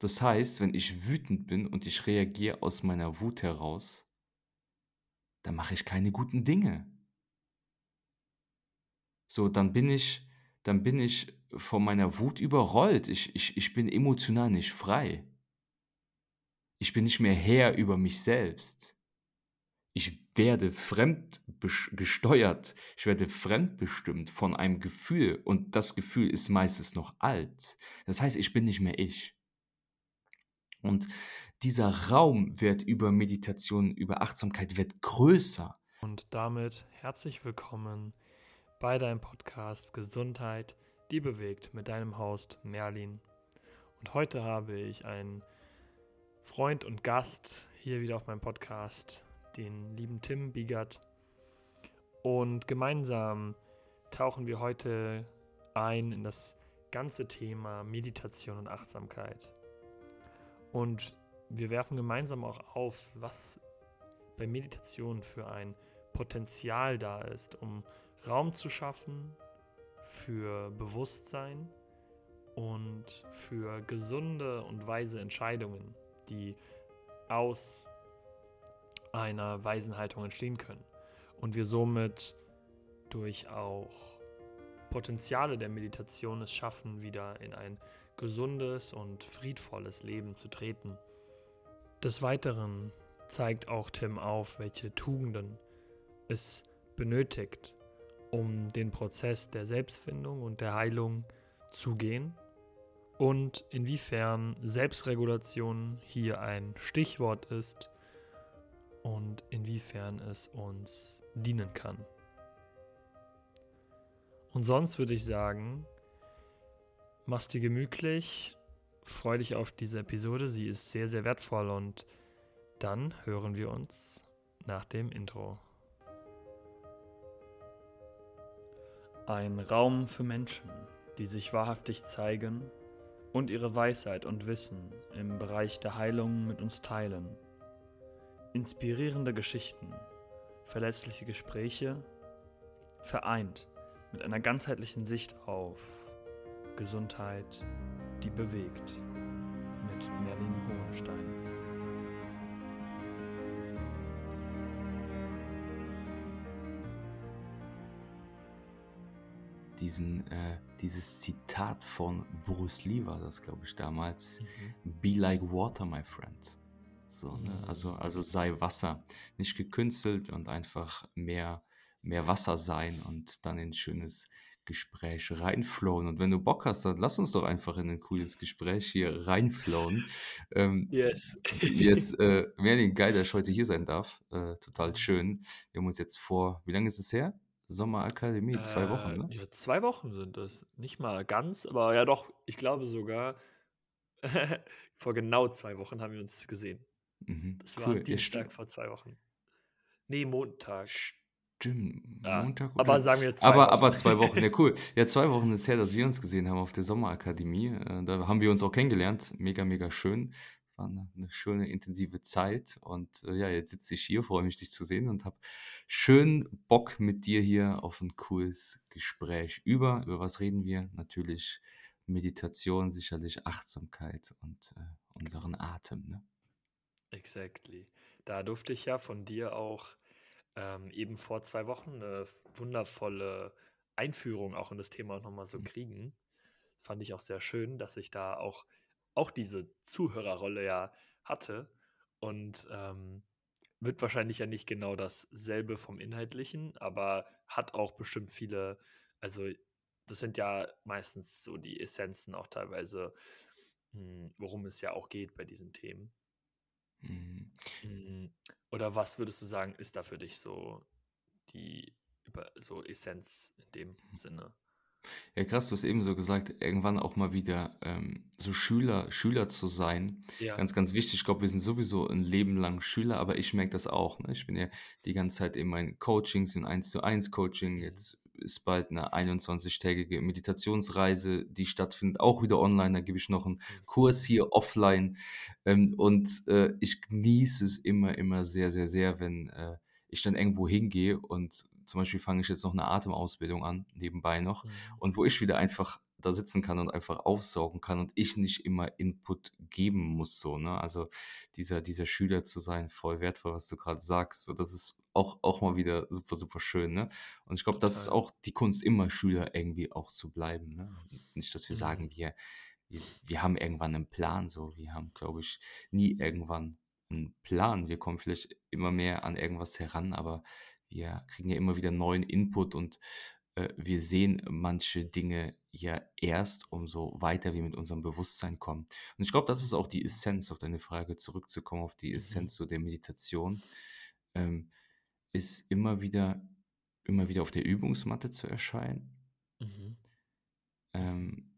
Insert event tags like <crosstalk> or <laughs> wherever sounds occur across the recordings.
Das heißt, wenn ich wütend bin und ich reagiere aus meiner Wut heraus, dann mache ich keine guten Dinge. So, dann bin ich dann bin ich von meiner Wut überrollt. Ich ich ich bin emotional nicht frei. Ich bin nicht mehr Herr über mich selbst. Ich werde fremdgesteuert. Ich werde fremdbestimmt von einem Gefühl und das Gefühl ist meistens noch alt. Das heißt, ich bin nicht mehr ich. Und dieser Raum wird über Meditation, über Achtsamkeit wird größer. Und damit herzlich willkommen bei deinem Podcast Gesundheit, die bewegt mit deinem Host Merlin. Und heute habe ich einen Freund und Gast hier wieder auf meinem Podcast, den lieben Tim Biegert. Und gemeinsam tauchen wir heute ein in das ganze Thema Meditation und Achtsamkeit. Und wir werfen gemeinsam auch auf, was bei Meditation für ein Potenzial da ist, um Raum zu schaffen für Bewusstsein und für gesunde und weise Entscheidungen, die aus einer weisen Haltung entstehen können. Und wir somit durch auch Potenziale der Meditation es schaffen, wieder in ein gesundes und friedvolles Leben zu treten. Des Weiteren zeigt auch Tim auf, welche Tugenden es benötigt, um den Prozess der Selbstfindung und der Heilung zu gehen und inwiefern Selbstregulation hier ein Stichwort ist und inwiefern es uns dienen kann. Und sonst würde ich sagen, mach's dir gemütlich, freu dich auf diese Episode, sie ist sehr, sehr wertvoll und dann hören wir uns nach dem Intro. Ein Raum für Menschen, die sich wahrhaftig zeigen und ihre Weisheit und Wissen im Bereich der Heilung mit uns teilen. Inspirierende Geschichten, verletzliche Gespräche, vereint mit einer ganzheitlichen Sicht auf Gesundheit, die bewegt, mit Merlin Hohenstein. diesen, äh, dieses Zitat von Bruce Lee war das, glaube ich, damals. Mhm. Be like water, my friend. So, ne? mhm. also, also sei Wasser. Nicht gekünstelt und einfach mehr, mehr Wasser sein und dann in ein schönes Gespräch reinflowen. Und wenn du Bock hast, dann lass uns doch einfach in ein cooles Gespräch hier reinflowen. <laughs> ähm, yes. yes, <laughs> äh, Merlin, geil, dass ich heute hier sein darf. Äh, total schön. Wir haben uns jetzt vor, wie lange ist es her? Sommerakademie, zwei Wochen, Äh, ne? ja, zwei Wochen sind es. Nicht mal ganz, aber ja doch, ich glaube sogar, <laughs> vor genau zwei Wochen haben wir uns gesehen. Mhm, Das war cool. Ja, Dienstag stimmt. vor zwei Wochen. Nee, Montag. Stimmt, Ja, Montag aber oder? sagen wir zwei Aber, Wochen. aber zwei Wochen, ja <laughs> cool. Ja, zwei Wochen ist her, dass wir uns gesehen haben auf der Sommerakademie. Äh, Da haben wir uns auch kennengelernt. Mega, mega schön. War eine, eine schöne, intensive Zeit. Und äh, ja, jetzt sitze ich hier, freue mich, dich zu sehen und habe schön Bock mit dir hier auf ein cooles Gespräch über. Über was reden wir? Natürlich Meditation, sicherlich Achtsamkeit und äh, unseren Atem. Ne? Exactly. Da durfte ich ja von dir auch ähm, eben vor zwei Wochen eine wundervolle Einführung auch in das Thema nochmal so Mhm. kriegen. Fand ich auch sehr schön, dass ich da auch, auch diese Zuhörerrolle ja hatte und ähm, wird wahrscheinlich ja nicht genau dasselbe vom Inhaltlichen, aber hat auch bestimmt viele, also das sind ja meistens so die Essenzen auch teilweise, hm, worum es ja auch geht bei diesen Themen. Mhm. Mm, Oder was würdest du sagen, ist da für dich so die über so Essenz in dem Sinne? Ja, krass, du hast eben so gesagt, irgendwann auch mal wieder ähm, so Schüler, Schüler zu sein. Ja. Ganz, ganz wichtig. Ich glaube, wir sind sowieso ein Leben lang Schüler, aber ich merke das auch. Ne? Ich bin ja die ganze Zeit in meinen Coachings, in 1 zu 1 Coaching. Mhm. Jetzt ist bald eine 21-tägige Meditationsreise, die stattfindet, auch wieder online. Da gebe ich noch einen Mhm. Kurs hier offline. Ähm, und äh, ich genieße es immer, immer sehr, sehr, sehr, wenn äh, ich dann irgendwo hingehe und zum Beispiel fange ich jetzt noch eine Atemausbildung an, nebenbei noch Mhm. und wo ich wieder einfach da sitzen kann und einfach aufsaugen kann und ich nicht immer Input geben muss, so, ne? Also dieser, dieser Schüler zu sein, voll wertvoll, was du gerade sagst. So, das ist auch, auch mal wieder super, super schön, ne? Und ich glaube, das ist auch die Kunst, immer Schüler irgendwie auch zu bleiben, ne? Nicht, dass wir mhm. sagen, wir, wir, wir haben irgendwann einen Plan, so. Wir haben, glaube ich, nie irgendwann einen Plan. Wir kommen vielleicht immer mehr an irgendwas heran, aber wir kriegen ja immer wieder neuen Input und äh, wir sehen manche Dinge ja erst, umso weiter wir mit unserem Bewusstsein kommen. Und ich glaube, das ist auch die Essenz, auf deine Frage zurückzukommen, auf die mhm. Essenz so der Meditation, ähm, ist immer wieder, immer wieder auf der Übungsmatte zu erscheinen. Mhm. Ähm,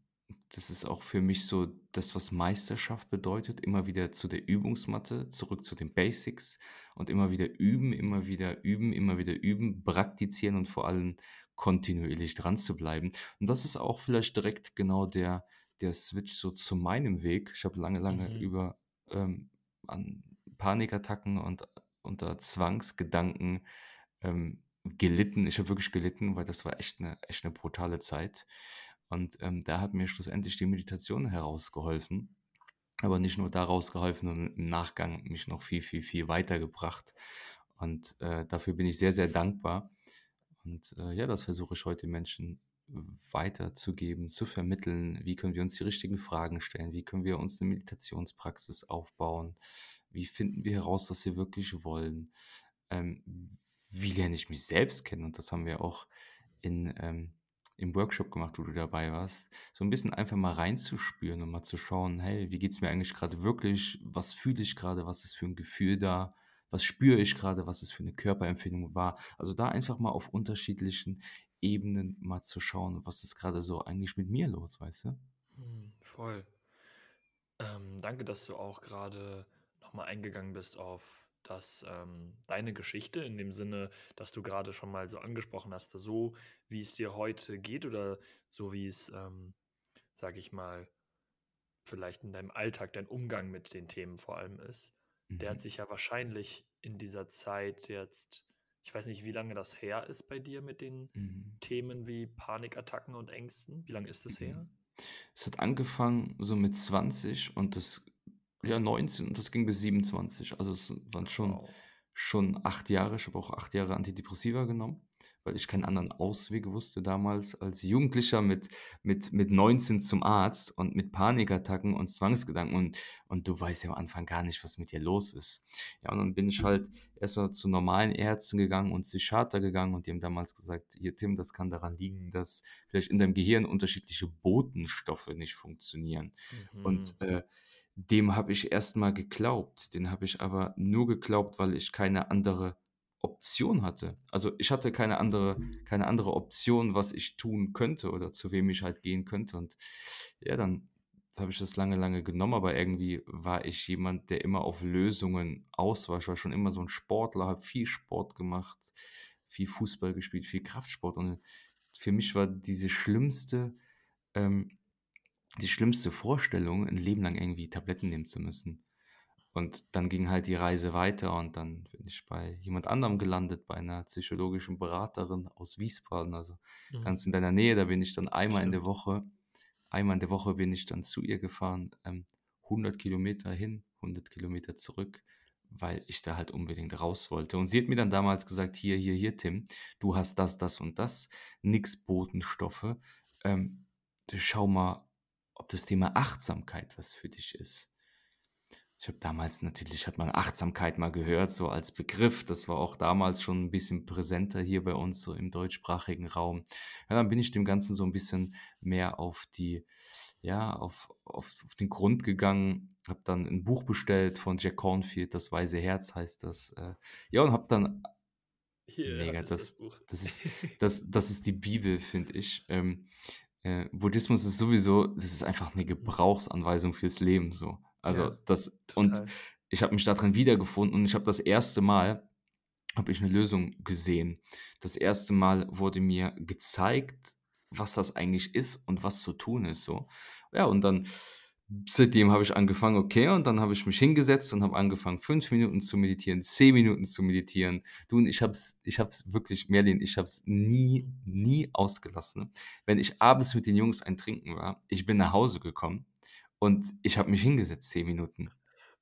das ist auch für mich so das, was Meisterschaft bedeutet. Immer wieder zu der Übungsmatte, zurück zu den Basics und immer wieder üben, immer wieder üben, immer wieder üben, praktizieren und vor allem kontinuierlich dran zu bleiben. Und das ist auch vielleicht direkt genau der, der Switch so zu meinem Weg. Ich habe lange, lange mhm. über ähm, an Panikattacken und unter Zwangsgedanken ähm, gelitten. Ich habe wirklich gelitten, weil das war echt eine, echt eine brutale Zeit. Und ähm, da hat mir schlussendlich die Meditation herausgeholfen. Aber nicht nur daraus geholfen, sondern im Nachgang mich noch viel, viel, viel weitergebracht. Und äh, dafür bin ich sehr, sehr dankbar. Und äh, ja, das versuche ich heute Menschen weiterzugeben, zu vermitteln. Wie können wir uns die richtigen Fragen stellen? Wie können wir uns eine Meditationspraxis aufbauen? Wie finden wir heraus, was wir wirklich wollen? Ähm, wie lerne ich mich selbst kennen? Und das haben wir auch in ähm, im Workshop gemacht, wo du dabei warst, so ein bisschen einfach mal reinzuspüren und mal zu schauen, hey, wie geht es mir eigentlich gerade wirklich? Was fühle ich gerade? Was ist für ein Gefühl da? Was spüre ich gerade? Was ist für eine Körperempfindung wahr? Also da einfach mal auf unterschiedlichen Ebenen mal zu schauen, was ist gerade so eigentlich mit mir los, weißt du? Hm, voll. Ähm, danke, dass du auch gerade nochmal eingegangen bist auf dass ähm, deine Geschichte in dem Sinne, dass du gerade schon mal so angesprochen hast, so wie es dir heute geht oder so wie es, ähm, sag ich mal, vielleicht in deinem Alltag dein Umgang mit den Themen vor allem ist, mhm. der hat mhm. sich ja wahrscheinlich in dieser Zeit jetzt, ich weiß nicht, wie lange das her ist bei dir mit den mhm. Themen wie Panikattacken und Ängsten. Wie lange ist das mhm. her? Es hat angefangen so mit 20 und das ja, 19 und das ging bis 27. Also es waren schon, Wow. schon acht Jahre. Ich habe auch acht Jahre Antidepressiva genommen, weil ich keinen anderen Ausweg wusste damals als Jugendlicher mit, mit, mit 19 zum Arzt und mit Panikattacken und Zwangsgedanken und, und du weißt ja am Anfang gar nicht, was mit dir los ist. Ja, und dann bin ich halt erstmal zu normalen Ärzten gegangen und Psychiater gegangen und die haben damals gesagt, hier Tim, das kann daran liegen, dass vielleicht in deinem Gehirn unterschiedliche Botenstoffe nicht funktionieren. Und mhm. äh, dem habe ich erstmal geglaubt. Den habe ich aber nur geglaubt, weil ich keine andere Option hatte. Also ich hatte keine andere, keine andere Option, was ich tun könnte oder zu wem ich halt gehen könnte. Und ja, dann habe ich das lange, lange genommen, aber irgendwie war ich jemand, der immer auf Lösungen aus war. Ich war schon immer so ein Sportler, habe viel Sport gemacht, viel Fußball gespielt, viel Kraftsport. Und für mich war diese schlimmste ähm, die schlimmste Vorstellung, ein Leben lang irgendwie Tabletten nehmen zu müssen. Und dann ging halt die Reise weiter und dann bin ich bei jemand anderem gelandet, bei einer psychologischen Beraterin aus Wiesbaden, also mhm. ganz in deiner Nähe. Da bin ich dann einmal Stimmt. in der Woche, einmal in der Woche bin ich dann zu ihr gefahren, ähm, 100 Kilometer hin, 100 Kilometer zurück, weil ich da halt unbedingt raus wollte. Und sie hat mir dann damals gesagt, hier, hier, hier, Tim, du hast das, das und das, nix Botenstoffe. Ähm, schau mal, ob das Thema Achtsamkeit was für dich ist. Ich habe damals natürlich, hat man Achtsamkeit mal gehört, so als Begriff. Das war auch damals schon ein bisschen präsenter hier bei uns, so im deutschsprachigen Raum. Ja, dann bin ich dem Ganzen so ein bisschen mehr auf die, ja, auf, auf, auf den Grund gegangen. Habe dann ein Buch bestellt von Jack Cornfield, Das Weise Herz heißt das. Äh, ja, und habe dann hier mega, das, das, das, ist, das, das ist die Bibel, finde ich. Ähm, äh, Buddhismus ist sowieso, das ist einfach eine Gebrauchsanweisung fürs Leben so. Also ja, das total. und ich habe mich darin wiedergefunden und ich habe das erste Mal habe ich eine Lösung gesehen. Das erste Mal wurde mir gezeigt, was das eigentlich ist und was zu tun ist so. Ja, und dann seitdem habe ich angefangen, okay, und dann habe ich mich hingesetzt und habe angefangen, fünf Minuten zu meditieren, zehn Minuten zu meditieren. Du und ich habe es ich habe es wirklich, Merlin, ich habe es nie, nie ausgelassen. Wenn ich abends mit den Jungs ein Trinken war, ich bin nach Hause gekommen und ich habe mich hingesetzt, zehn Minuten.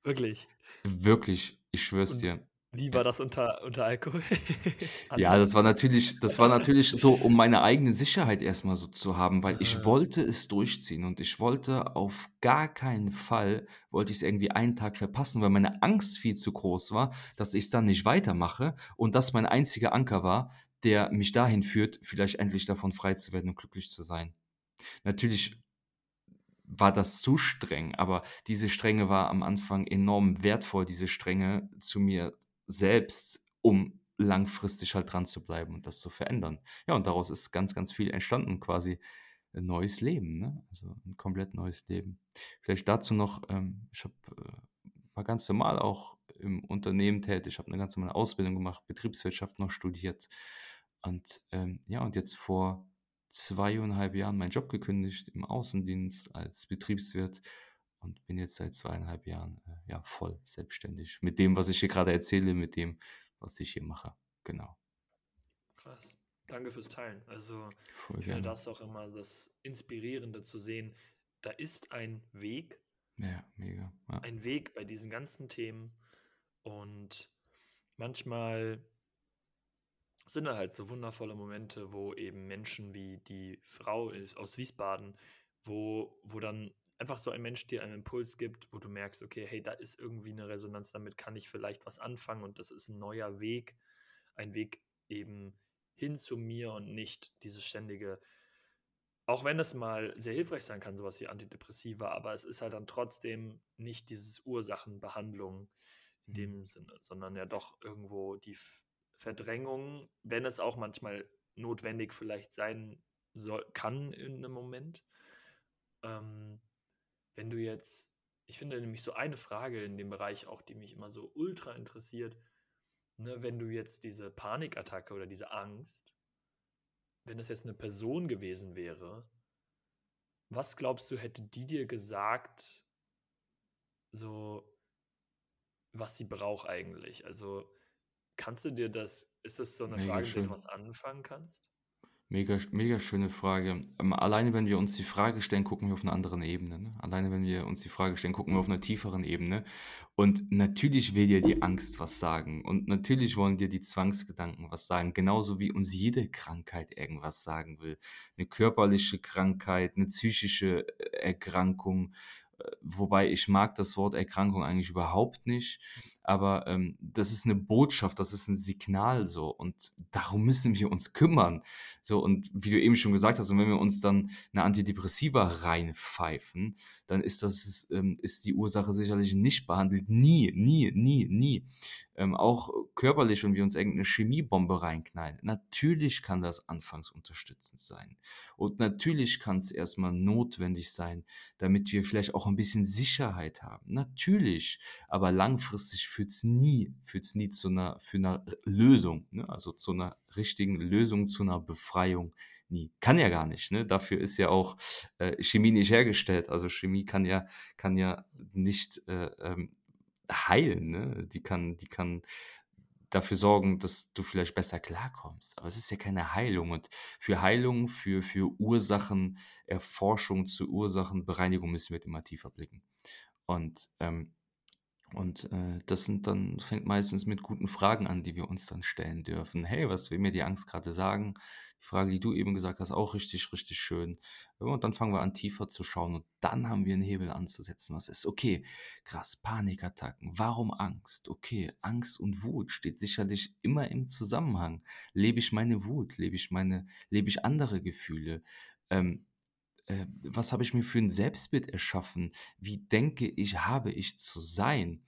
Wirklich? Wirklich, ich schwör's Und dir. War das unter unter Alkohol? <laughs> Ja, das war natürlich das war natürlich so, <laughs> um meine eigene Sicherheit erst mal so zu haben, weil ich Aha. wollte es durchziehen und ich wollte auf gar keinen Fall wollte ich's irgendwie einen Tag verpassen, weil meine Angst viel zu groß war, dass ich's dann nicht weitermache und das mein einziger Anker war, der mich dahin führt, vielleicht endlich davon frei zu werden und glücklich zu sein. Natürlich war das zu streng, aber diese Strenge war am Anfang enorm wertvoll, diese Strenge zu mir selbst, um langfristig halt dran zu bleiben und das zu verändern. Ja, und daraus ist ganz, ganz viel entstanden, quasi 'n neues Leben, ne? Also 'n komplett neues Leben. Vielleicht dazu noch, ähm, ich habe, äh war ganz normal auch im Unternehmen tätig, habe 'ne ganz normale Ausbildung gemacht, Betriebswirtschaft noch studiert und, ähm, ja, und jetzt vor 2,5 Jahren meinen Job gekündigt im Außendienst als Betriebswirt und bin jetzt seit 2,5 Jahren, äh, ja, voll selbstständig mit dem, was ich hier grade erzähle, mit dem, was ich hier mache. Genau. Krass. Danke fürs Teilen. Also, Voll ich finde das auch immer das Inspirierende zu sehen, da ist ein Weg Ja, mega, ja. ein Weg bei diesen ganzen Themen und manchmal sind da halt so wundervolle Momente, wo eben Menschen wie die Frau ist aus Wiesbaden, wo wo dann einfach so ein Mensch dir einen Impuls gibt, wo du merkst: „Okay, hey, da ist irgendwie 'ne Resonanz, damit kann ich vielleicht was anfangen und das ist 'n neuer Weg.“ Ein Weg eben hin zu mir und nicht dieses ständige auch wenn es mal sehr hilfreich sein kann, so was wie Antidepressiva, aber es ist halt dann trotzdem nicht dieses Ursachenbehandlung in Mhm. dem Sinne, sondern ja doch irgendwo die Verdrängung, wenn es auch manchmal notwendig vielleicht sein soll kann in 'nem Moment. Ähm, wenn du jetzt ich finde nämlich so eine Frage in dem Bereich auch, die mich immer so ultra interessiert, ne, wenn du jetzt diese Panikattacke oder diese Angst wenn das jetzt 'ne Person gewesen wäre was glaubst du, hätte die dir gesagt so was sie braucht eigentlich? Also, kannst du dir das ist das so 'ne Mega Frage, mit der du was anfangen kannst? Mega mega schöne Frage. Ähm, alleine, wenn wir uns die Frage stellen, gucken wir auf 'ner anderen Ebene, ne? Alleine, wenn wir uns die Frage stellen, gucken wir auf 'ner tieferen Ebene. Und natürlich will dir die Angst was sagen und natürlich wollen dir die Zwangsgedanken was sagen, genauso wie uns jede Krankheit irgendwas sagen will. 'Ne körperliche Krankheit, 'ne psychische, äh, Erkrankung, äh, wobei ich mag das Wort Erkrankung eigentlich überhaupt nicht, aber, ähm, das ist 'ne Botschaft, das ist 'n Signal so und darum müssen wir uns kümmern. So, und wie du eben schon gesagt hast, und wenn wir uns dann 'ne Antidepressiva reinpfeifen, dann ist das ähm, ist die Ursache sicherlich nicht behandelt. Nie, nie, nie, nie. Ähm, auch körperlich, wenn wir uns irgend 'ne Chemiebombe reinknallen. Natürlich kann das anfangs unterstützend sein. Und natürlich kann's erst mal notwendig sein, damit wir vielleicht auch 'n bisschen Sicherheit haben. Natürlich, aber langfristig führt's nie führt's nie zu 'ner für 'ner R Lösung, ne, also zu 'ner richtigen Lösung, zu 'ner Befreiung, nie. Kann ja gar nicht, ne? Dafür ist ja auch, äh, Chemie nicht hergestellt. Also, Chemie kann ja kann ja nicht, äh, ähm, heilen, ne? Die kann die kann dafür sorgen, dass du vielleicht besser klarkommst, aber es ist ja keine Heilung und für Heilung, für für Ursachenerforschung, zur Ursachenbereinigung müssen wir immer tiefer blicken. Und, ähm und, äh, das sind dann fängt meistens mit guten Fragen an, die wir uns dann stellen dürfen. „Hey, was will mir die Angst grade sagen?“ Die Frage, die du eben gesagt hast, auch richtig, richtig schön. Und dann fangen wir an, tiefer zu schauen und dann haben wir 'n Hebel anzusetzen. Was ist okay, krass, Panikattacken. Warum Angst? Okay, Angst und Wut steht sicherlich immer im Zusammenhang. Lebe ich meine Wut? Lebe ich meine lebe ich andere Gefühle? Ähm, äh, was habe ich mir für 'n Selbstbild erschaffen? Wie denke ich, habe ich zu sein?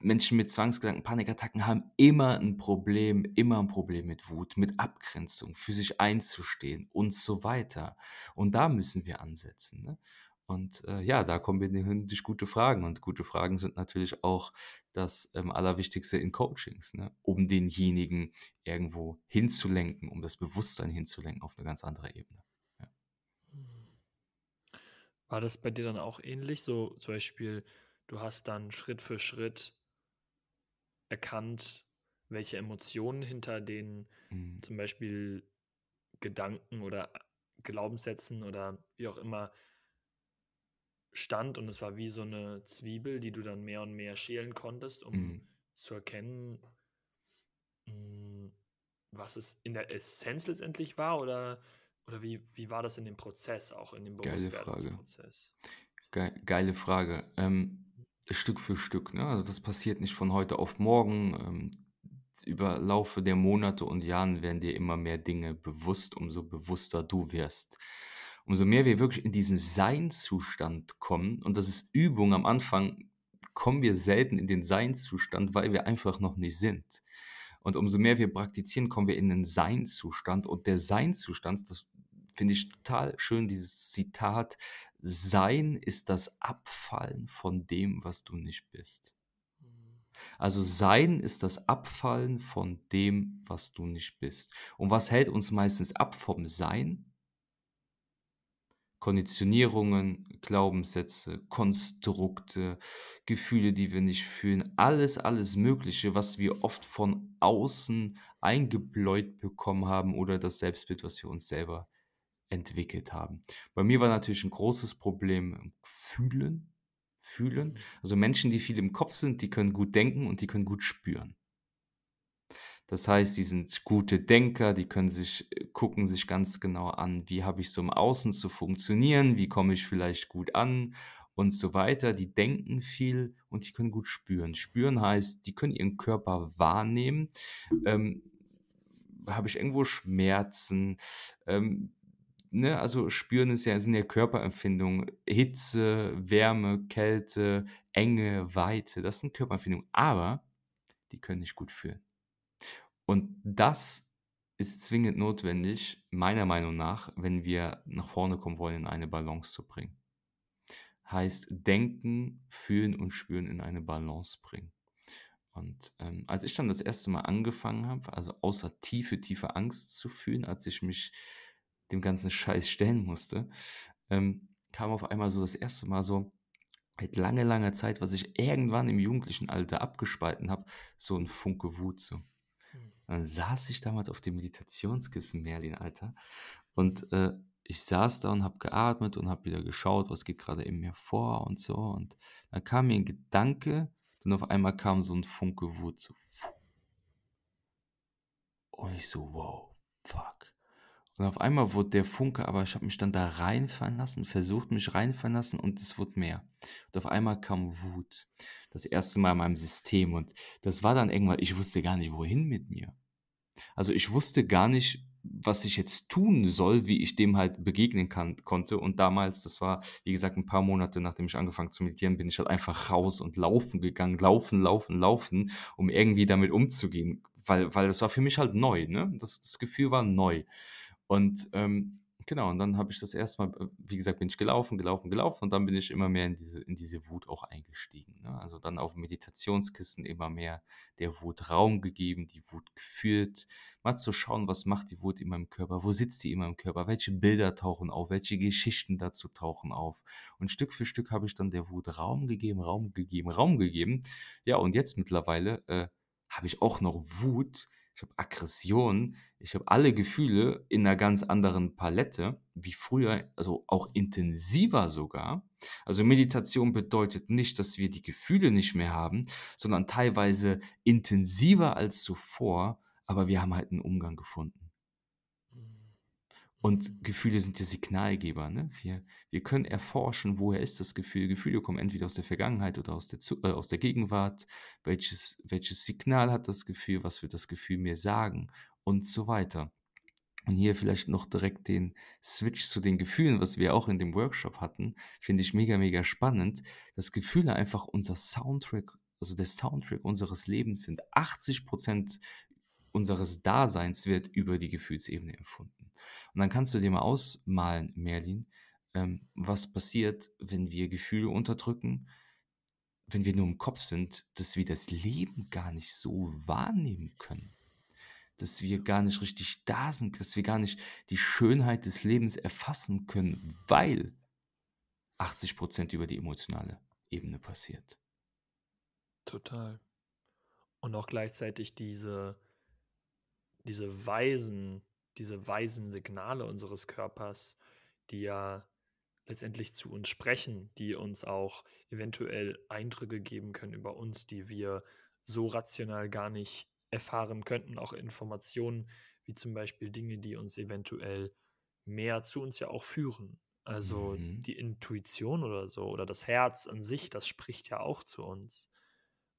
Menschen mit Zwangsgedanken, Panikattacken haben immer 'n Problem immer 'n Problem mit Wut, mit Abgrenzung, für sich einzustehen und so weiter. Und da müssen wir ansetzen, ne? Und, äh, ja, da kommen wir hin durch gute Fragen und gute Fragen sind natürlich auch das, ähm, Allerwichtigste in Coachings, ne, um denjenigen irgendwo hinzulenken, um das Bewusstsein hinzulenken auf 'ne ganz andere Ebene. Ja. War das bei dir dann auch ähnlich? So zum Beispiel, du hast dann Schritt für Schritt erkannt, welche Emotionen hinter den Mhm. zum Beispiel Gedanken oder Glaubenssätzen oder wie auch immer stand und es war wie so eine Zwiebel, die du dann mehr und mehr schälen konntest, um Mhm. zu erkennen, hm, was es in der Essenz letztendlich war oder, oder wie, wie war das in dem Prozess, auch in dem Geile Frage. Bewusstwerdungsprozess? Gei geile Frage. Ähm, Stück für Stück, ne? Also das passiert nicht von heute auf morgen. Ähm, über Laufe der Monate und Jahren werden dir immer mehr Dinge bewusst, umso bewusster du wirst. Umso mehr wir wirklich in diesen Seinzustand kommen, und das ist Übung am Anfang, kommen wir selten in den Seinzustand, weil wir einfach noch nicht sind. Und umso mehr wir praktizieren, kommen wir in den Seinzustand. Und der Seinzustand, das finde ich total schön, dieses Zitat, Sein ist das Abfallen von dem, was du nicht bist. Mhm. Also Sein ist das Abfallen von dem, was du nicht bist. Und was hält uns meistens ab vom Sein? Konditionierungen, Glaubenssätze, Konstrukte, Gefühle, die wir nicht fühlen, alles, alles Mögliche, was wir oft von außen eingebläut bekommen haben oder das Selbstbild, was wir uns selber entwickelt haben. Bei mir war natürlich ein großes Problem Fühlen. Fühlen. Mhm. Also Menschen, die viel im Kopf sind, die können gut denken und die können gut spüren. Das heißt, die sind gute Denker, die können sich äh, gucken sich ganz genau an, wie habe ich so im Außen zu funktionieren, wie komme ich vielleicht gut an und so weiter. Die denken viel und die können gut spüren. Spüren heißt, die können ihren Körper wahrnehmen. Ähm, habe ich irgendwo Schmerzen? Ähm, ne? Also spüren ist ja, sind ja Körperempfindungen. Hitze, Wärme, Kälte, Enge, Weite, das sind Körperempfindungen. Aber die können nicht gut fühlen. Und das ist zwingend notwendig, meiner Meinung nach, wenn wir nach vorne kommen wollen, in eine Balance zu bringen. Heißt denken, fühlen und spüren in eine Balance bringen. Und ähm, als ich dann das erste Mal angefangen habe, also außer tiefe, tiefe Angst zu fühlen, als ich mich dem ganzen Scheiß stellen musste, ähm, kam auf einmal so das erste Mal so, seit lange, langer Zeit, was ich irgendwann im jugendlichen Alter abgespalten habe, so ein Funke Wut so. Mhm. Dann saß ich damals auf dem Meditationskissen, Merlin, Alter. Und äh, ich saß da und habe geatmet und habe wieder geschaut, was geht gerade in mir vor und so. Und dann kam mir ein Gedanke und auf einmal kam so ein Funke Wut. So. Und ich so, wow, fuck. Und auf einmal wurde der Funke, aber ich habe mich dann da reinfallen lassen, versucht mich reinfallen lassen und es wurde mehr. Und auf einmal kam Wut. Das erste Mal in meinem System. Und das war dann irgendwann, ich wusste gar nicht, wohin mit mir. Also ich wusste gar nicht, was ich jetzt tun soll, wie ich dem halt begegnen kann, konnte. Und damals, das war, wie gesagt, ein paar Monate, nachdem ich angefangen zu meditieren, bin ich halt einfach raus und laufen gegangen, laufen, laufen, laufen, um irgendwie damit umzugehen. Weil, weil das war für mich halt neu, ne? Das, das Gefühl war neu. Und ähm, genau, und dann habe ich das erste Mal, äh, wie gesagt, bin ich gelaufen, gelaufen, gelaufen und dann bin ich immer mehr in diese, in diese Wut auch eingestiegen. Ne? Also dann auf Meditationskissen immer mehr der Wut Raum gegeben, die Wut gefühlt, mal zu schauen, was macht die Wut in meinem Körper, wo sitzt die in meinem Körper, welche Bilder tauchen auf, welche Geschichten dazu tauchen auf. Und Stück für Stück habe ich dann der Wut Raum gegeben, Raum gegeben, Raum gegeben. Ja, und jetzt mittlerweile äh, habe ich auch noch Wut, ich habe Aggression, ich habe alle Gefühle in einer ganz anderen Palette, wie früher, also auch intensiver sogar. Also Meditation bedeutet nicht, dass wir die Gefühle nicht mehr haben, sondern teilweise intensiver als zuvor, aber wir haben halt einen Umgang gefunden. Und Gefühle sind ja Signalgeber. Ne? Wir, wir können erforschen, woher ist das Gefühl. Gefühle kommen entweder aus der Vergangenheit oder aus der, äh, aus der Gegenwart. Welches, welches Signal hat das Gefühl? Was wird das Gefühl mir sagen? Und so weiter. Und hier vielleicht noch direkt den Switch zu den Gefühlen, was wir auch in dem Workshop hatten, finde ich mega, mega spannend, dass Gefühle einfach unser Soundtrack, also der Soundtrack unseres Lebens sind. 80 Prozent unseres Daseins wird über die Gefühlsebene empfunden. Und dann kannst du dir mal ausmalen, Merlin, ähm, was passiert, wenn wir Gefühle unterdrücken, wenn wir nur im Kopf sind, dass wir das Leben gar nicht so wahrnehmen können. Dass wir gar nicht richtig da sind, dass wir gar nicht die Schönheit des Lebens erfassen können, weil 80 Prozent über die emotionale Ebene passiert. Total. Und auch gleichzeitig diese, diese weisen, diese weisen Signale unseres Körpers, die ja letztendlich zu uns sprechen, die uns auch eventuell Eindrücke geben können über uns, die wir so rational gar nicht erfahren könnten, auch Informationen wie zum Beispiel Dinge, die uns eventuell mehr zu uns ja auch führen. Also Mhm. die Intuition oder so oder das Herz an sich, das spricht ja auch zu uns.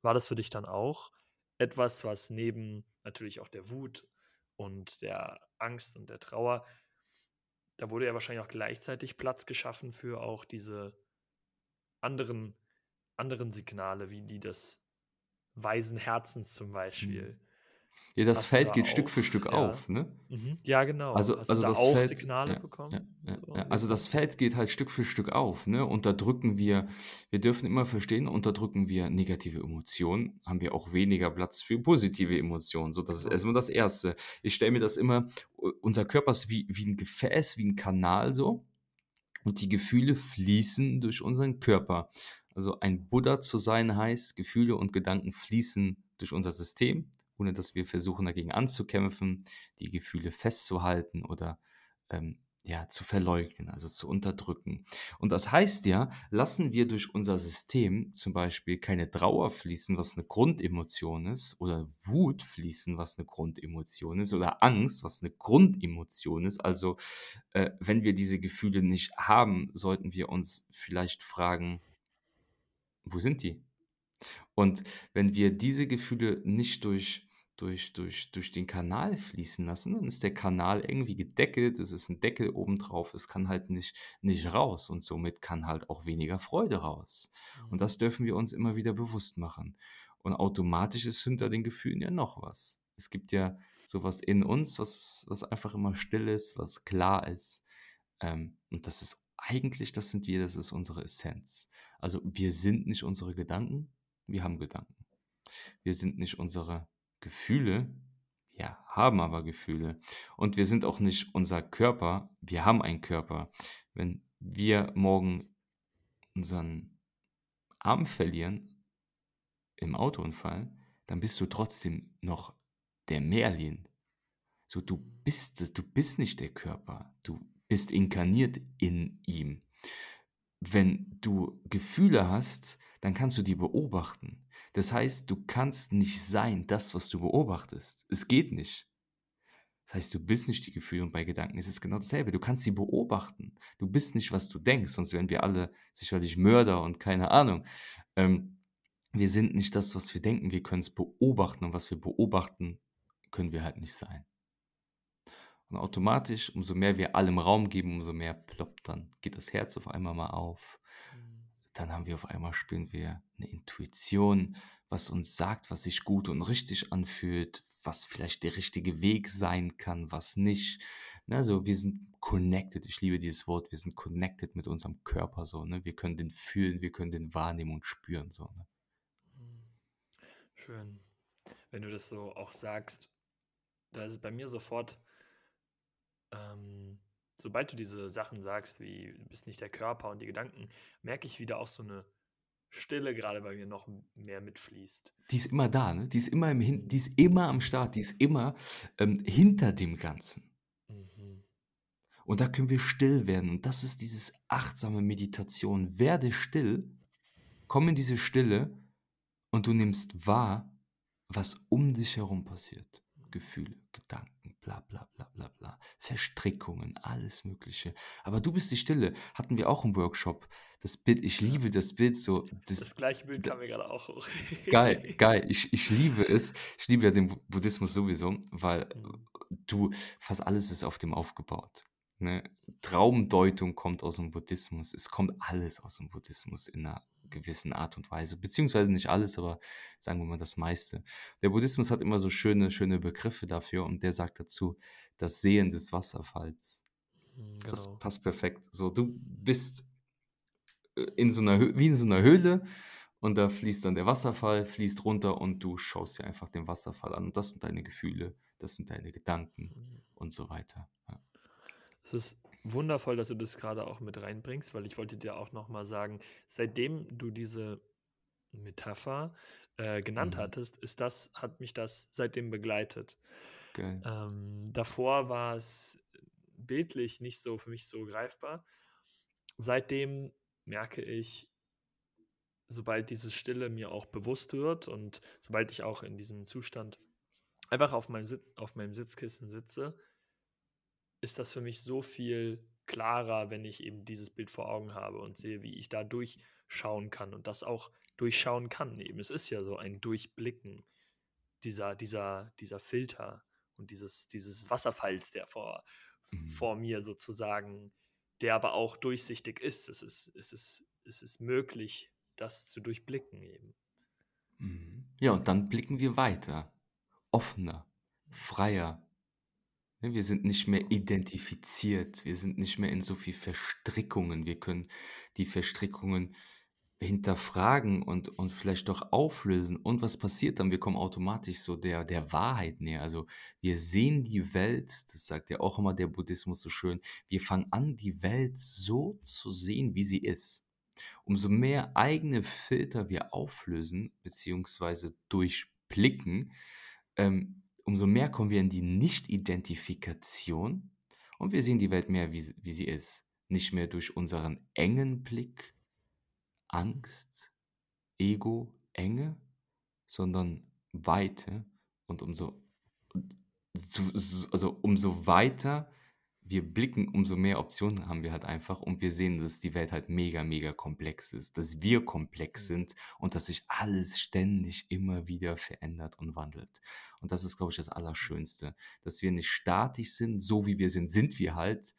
War das für dich dann auch etwas, was neben natürlich auch der Wut und der Angst und der Trauer, da wurde ja wahrscheinlich auch gleichzeitig Platz geschaffen für auch diese anderen, anderen Signale, wie die des weisen Herzens zum Beispiel. Mhm. Ja, das Feld da geht Stück für Stück ja, auf, ne? mhm, ja, genau. Also, Hast also da das Feld, Signale ja, bekommen? ja, Also das? Feld geht halt Stück für Stück auf, ne? Unterdrücken wir, wir dürfen immer verstehen, unterdrücken wir negative Emotionen, haben wir auch weniger Platz für positive Emotionen. So, das ist erstmal das Erste. Ich stelle mir das immer, unser Körper ist wie, wie ein Gefäß, wie ein Kanal so. Und die Gefühle fließen durch unseren Körper. Also ein Buddha zu sein heißt, Gefühle und Gedanken fließen durch unser System, ohne dass wir versuchen dagegen anzukämpfen, die Gefühle festzuhalten oder ähm, ja, zu verleugnen, also zu unterdrücken. Und das heißt ja, lassen wir durch unser System zum Beispiel keine Trauer fließen, was eine Grundemotion ist, oder Wut fließen, was eine Grundemotion ist, oder Angst, was eine Grundemotion ist. Also äh, wenn wir diese Gefühle nicht haben, sollten wir uns vielleicht fragen, wo sind die? Und wenn wir diese Gefühle nicht durch, durch, durch, durch den Kanal fließen lassen, dann ist der Kanal irgendwie gedeckelt, es ist ein Deckel obendrauf, es kann halt nicht, nicht raus und somit kann halt auch weniger Freude raus. Und Mhm. das dürfen wir uns immer wieder bewusst machen. Und automatisch ist hinter den Gefühlen ja noch was. Es gibt ja sowas in uns, was, was einfach immer still ist, was klar ist. Ähm, und das ist eigentlich, das sind wir, das ist unsere Essenz. Also wir sind nicht unsere Gedanken, wir haben Gedanken. Wir sind nicht unsere Gefühle, wir haben aber Gefühle. Und wir sind auch nicht unser Körper, wir haben einen Körper. Wenn wir morgen unseren Arm verlieren im Autounfall, dann bist du trotzdem noch der Merlin. So, du bist du bist nicht der Körper. Du bist inkarniert in ihm. Wenn du Gefühle hast, dann kannst du die beobachten. Das heißt, du kannst nicht sein, das, was du beobachtest. Es geht nicht. Das heißt, du bist nicht die Gefühle und bei Gedanken ist es genau dasselbe. Du kannst sie beobachten. Du bist nicht, was du denkst, sonst wären wir alle sicherlich Mörder und keine Ahnung. Ähm, wir sind nicht das, was wir denken. Wir können es beobachten und was wir beobachten, können wir halt nicht sein. Und automatisch, umso mehr wir allem Raum geben, umso mehr ploppt dann, geht das Herz auf einmal mal auf. Dann haben wir auf einmal, spüren wir eine Intuition, was uns sagt, was sich gut und richtig anfühlt, was vielleicht der richtige Weg sein kann, was nicht. Also wir sind connected, ich liebe dieses Wort, wir sind connected mit unserem Körper so, ne? Wir können den fühlen, wir können den wahrnehmen und spüren so, ne? Mhm. Schön. Wenn du das so auch sagst, da ist bei mir sofort, ähm, sobald du diese Sachen sagst, wie du bist nicht der Körper und die Gedanken, merke ich wieder auch so eine Stille gerade bei mir noch mehr mitfließt. Die ist immer da, ne? Die ist immer im Hin die ist immer am Start, die ist immer ähm, hinter dem Ganzen. Mhm. Und da können wir still werden. Und das ist dieses achtsame Meditation. Werde still, komm in diese Stille und du nimmst wahr, was um dich herum passiert. Gefühle, Gedanken, bla bla bla bla bla, Verstrickungen, alles Mögliche. Aber du bist die Stille. Hatten wir auch im Workshop. Das Bild, ich liebe das Bild so. Das, Das gleiche Bild kam mir gerade auch hoch. geil, <laughs> geil. Ich, ich liebe es. Ich liebe ja den Bu- Buddhismus sowieso, weil du, fast alles ist auf dem aufgebaut. Ne? Traumdeutung kommt aus dem Buddhismus. Es kommt alles aus dem Buddhismus in einer gewissen Art und Weise. Beziehungsweise nicht alles, aber sagen wir mal das meiste. Der Buddhismus hat immer so schöne, schöne Begriffe dafür und der sagt dazu, das Sehen des Wasserfalls. Das Genau. passt perfekt. So, du bist äh, in so einer wie in so einer Höhle und da fließt dann der Wasserfall, fließt runter und du schaust dir einfach den Wasserfall an. Und das sind deine Gefühle, das sind deine Gedanken Mhm. und so weiter. Ja. Es ist wundervoll, dass du das gerade auch mit reinbringst, weil ich wollte dir auch noch mal sagen, seitdem du diese Metapher äh, genannt Mhm. hattest, ist das, hat mich das seitdem begleitet. Geil. Ähm, davor war es bildlich nicht so für mich so greifbar. Seitdem merke ich, sobald diese Stille mir auch bewusst wird und sobald ich auch in diesem Zustand einfach auf meinem, Sitz, auf meinem Sitzkissen sitze, ist das für mich so viel klarer, wenn ich eben dieses Bild vor Augen habe und sehe, wie ich da durchschauen kann und das auch durchschauen kann. Eben, es ist ja so ein Durchblicken dieser, dieser, dieser Filter und dieses, dieses Wasserfalls, der vor, Mhm. vor mir sozusagen, der aber auch durchsichtig ist. Es ist, es ist, es ist möglich, das zu durchblicken eben. Mhm. Ja, und dann blicken wir weiter, offener, freier. Ne, Wir sind nicht mehr identifiziert, wir sind nicht mehr in so viel Verstrickungen. Wir können die Verstrickungen hinterfragen und, und vielleicht auch auflösen. Und was passiert dann? Wir kommen automatisch so der, der Wahrheit näher. Also wir sehen die Welt, das sagt ja auch immer der Buddhismus so schön, wir fangen an, die Welt so zu sehen, wie sie ist. Umso mehr eigene Filter wir auflösen bzw. durchblicken, ähm, umso mehr kommen wir in die Nicht-Identifikation und wir sehen die Welt mehr, wie, sie- wie sie ist. Nicht mehr durch unseren engen Blick, Angst, Ego, Enge, sondern Weite und umso, also umso weiter wir blicken, umso mehr Optionen haben wir halt einfach und wir sehen, dass die Welt halt mega, mega komplex ist, dass wir komplex Mhm. sind und dass sich alles ständig immer wieder verändert und wandelt. Und das ist, glaube ich, das Allerschönste, dass wir nicht statisch sind, so wie wir sind, sind wir halt,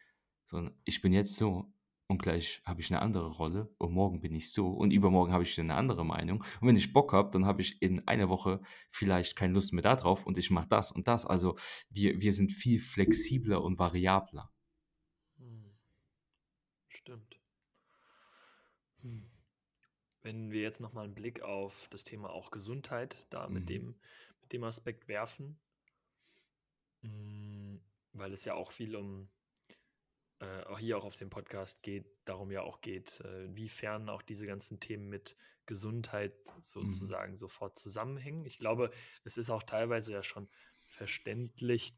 sondern ich bin jetzt so und gleich habe ich eine andere Rolle und morgen bin ich so und übermorgen habe ich eine andere Meinung. Und wenn ich Bock habe, dann habe ich in einer Woche vielleicht keine Lust mehr darauf und ich mache das und das. Also wir, wir sind viel flexibler und variabler. Hm. Stimmt. Hm. Wenn wir jetzt nochmal einen Blick auf das Thema auch Gesundheit da mit Mhm. dem, mit dem Aspekt werfen, mm, weil es ja auch viel um, äh, auch hier auch auf dem Podcast geht, darum ja auch geht, äh, inwiefern auch diese ganzen Themen mit Gesundheit sozusagen sofort zusammenhängen. Ich glaube, es ist auch teilweise ja schon verständlich,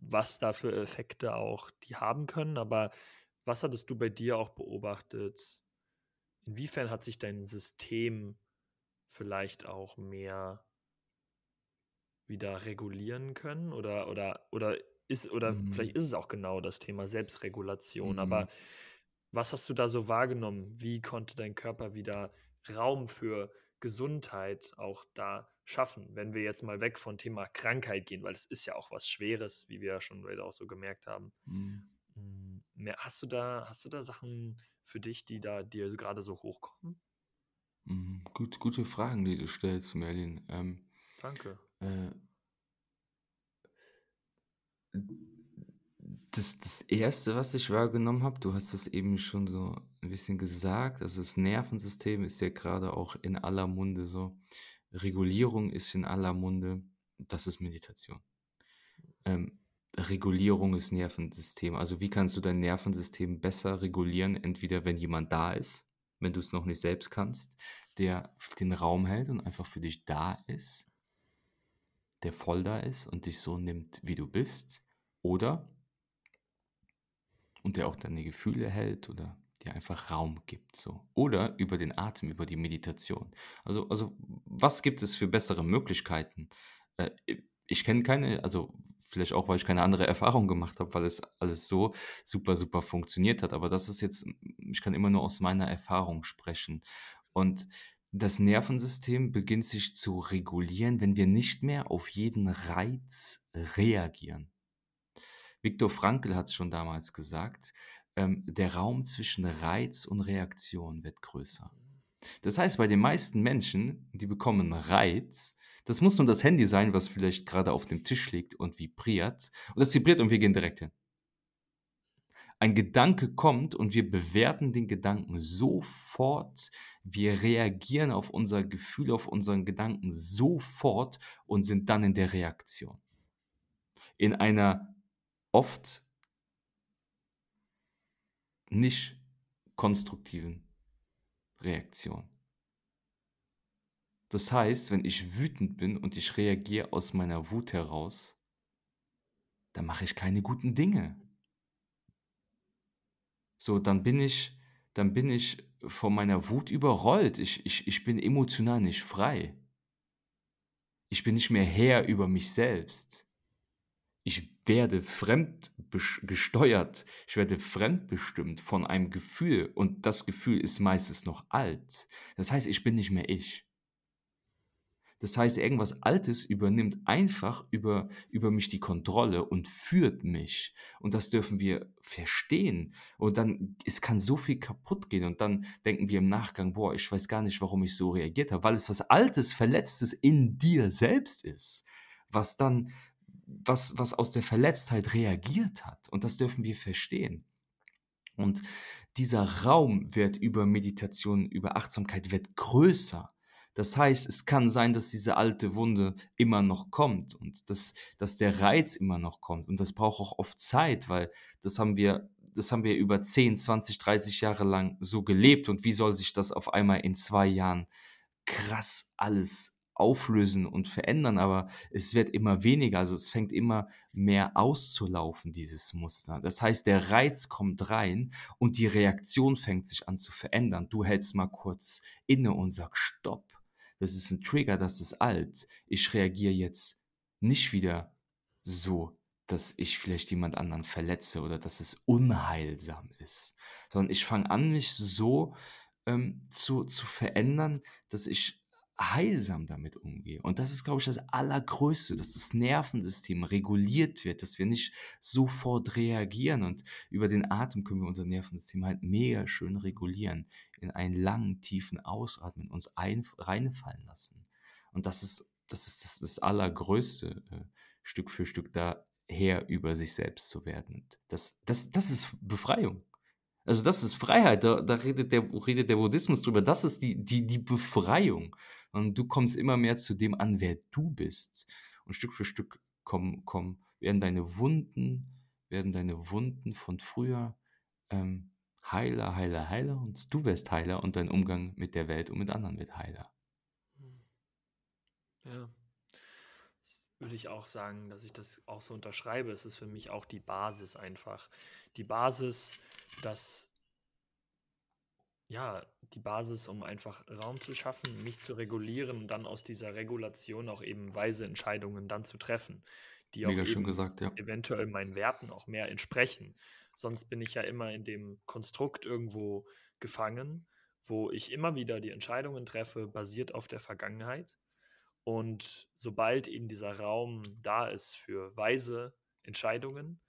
was da für Effekte auch die haben können, aber was hattest du bei dir auch beobachtet? Inwiefern hat sich dein System vielleicht auch mehr wieder regulieren können? Oder, oder, oder ist, oder Mhm. vielleicht ist es auch genau das Thema Selbstregulation, Mhm. aber was hast du da so wahrgenommen? Wie konnte dein Körper wieder Raum für Gesundheit auch da schaffen, wenn wir jetzt mal weg von Thema Krankheit gehen, weil es ist ja auch was Schweres, wie wir ja schon wieder auch so gemerkt haben. Mhm. Mehr- Hast du da, hast du da Sachen für dich, die da dir gerade so hochkommen? Mhm. Gut, gute Fragen, die du stellst, Merlin. Ähm, Danke. äh, das, das Erste, was ich wahrgenommen habe, du hast das eben schon so ein bisschen gesagt, also das Nervensystem ist ja gerade auch in aller Munde so. Regulierung ist in aller Munde, das ist Meditation. Ähm, Regulierung ist Nervensystem. Also wie kannst du dein Nervensystem besser regulieren? Entweder wenn jemand da ist, wenn du es noch nicht selbst kannst, der den Raum hält und einfach für dich da ist, der voll da ist und dich so nimmt, wie du bist, oder und der auch deine Gefühle hält oder dir einfach Raum gibt, so. Oder über den Atem, über die Meditation. Also, also was gibt es für bessere Möglichkeiten? Äh, ich kenne keine, also vielleicht auch, weil ich keine andere Erfahrung gemacht habe, weil es alles so super, super funktioniert hat. Aber das ist jetzt, ich kann immer nur aus meiner Erfahrung sprechen. Und das Nervensystem beginnt sich zu regulieren, wenn wir nicht mehr auf jeden Reiz reagieren. Viktor Frankl hat es schon damals gesagt, ähm, der Raum zwischen Reiz und Reaktion wird größer. Das heißt, bei den meisten Menschen, die bekommen Reiz, das muss nur das Handy sein, was vielleicht gerade auf dem Tisch liegt und vibriert. Und das vibriert und wir gehen direkt hin. Ein Gedanke kommt und wir bewerten den Gedanken sofort. Wir reagieren auf unser Gefühl, auf unseren Gedanken sofort und sind dann in der Reaktion. In einer oft nicht konstruktiven Reaktion. Das heißt, wenn ich wütend bin und ich reagiere aus meiner Wut heraus, dann mache ich keine guten Dinge. So, dann bin ich, dann bin ich von meiner Wut überrollt. Ich, ich, ich bin emotional nicht frei. Ich bin nicht mehr Herr über mich selbst. Ich werde fremdgesteuert, ich werde fremdbestimmt von einem Gefühl und das Gefühl ist meistens noch alt. Das heißt, ich bin nicht mehr ich. Das heißt, irgendwas Altes übernimmt einfach über, über mich die Kontrolle und führt mich. Und das dürfen wir verstehen. Und dann, es kann so viel kaputt gehen. Und dann denken wir im Nachgang, boah, ich weiß gar nicht, warum ich so reagiert habe, weil es was Altes, Verletztes in dir selbst ist, was dann, was, was aus der Verletztheit reagiert hat. Und das dürfen wir verstehen. Und dieser Raum wird über Meditation, über Achtsamkeit wird größer. Das heißt, es kann sein, dass diese alte Wunde immer noch kommt und dass, dass der Reiz immer noch kommt. Und das braucht auch oft Zeit, weil das haben wir, das haben wir über 10, 20, 30 Jahre lang so gelebt. Und wie soll sich das auf einmal in zwei Jahren krass alles auflösen und verändern? Aber es wird immer weniger, also es fängt immer mehr auszulaufen, dieses Muster. Das heißt, der Reiz kommt rein und die Reaktion fängt sich an zu verändern. Du hältst mal kurz inne und sagst Stopp das ist ein Trigger, das ist alt. Ich reagiere jetzt nicht wieder so, dass ich vielleicht jemand anderen verletze oder dass es unheilsam ist, sondern ich fange an, mich so ähm, zu, zu verändern, dass ich heilsam damit umgehe. Und das ist, glaube ich, das Allergrößte, dass das Nervensystem reguliert wird, dass wir nicht sofort reagieren. Und über den Atem können wir unser Nervensystem halt mega schön regulieren, in einen langen, tiefen Ausatmen uns ein, reinfallen lassen. Und das ist das, ist das, das Allergrößte, äh, Stück für Stück daher über sich selbst zu werden. Das, das, das ist Befreiung. Also das ist Freiheit, da, da redet, der, redet der Buddhismus drüber. Das ist die, die, die Befreiung. Und du kommst immer mehr zu dem an, wer du bist. Und Stück für Stück kommen, kommen, werden deine Wunden, werden deine Wunden von früher ähm, heiler, heiler, heiler. Und du wirst heiler und dein Umgang mit der Welt und mit anderen wird heiler. Hm. Ja. Das würde ich auch sagen, dass ich das auch so unterschreibe. Es ist für mich auch die Basis einfach. Die Basis, dass ja, die Basis, um einfach Raum zu schaffen, mich zu regulieren und dann aus dieser Regulation auch eben weise Entscheidungen dann zu treffen, die Mega auch eben gesagt, ja. eventuell meinen Werten auch mehr entsprechen. Sonst bin ich ja immer in dem Konstrukt irgendwo gefangen, wo ich immer wieder die Entscheidungen treffe, basiert auf der Vergangenheit. Und sobald eben dieser Raum da ist für weise Entscheidungen,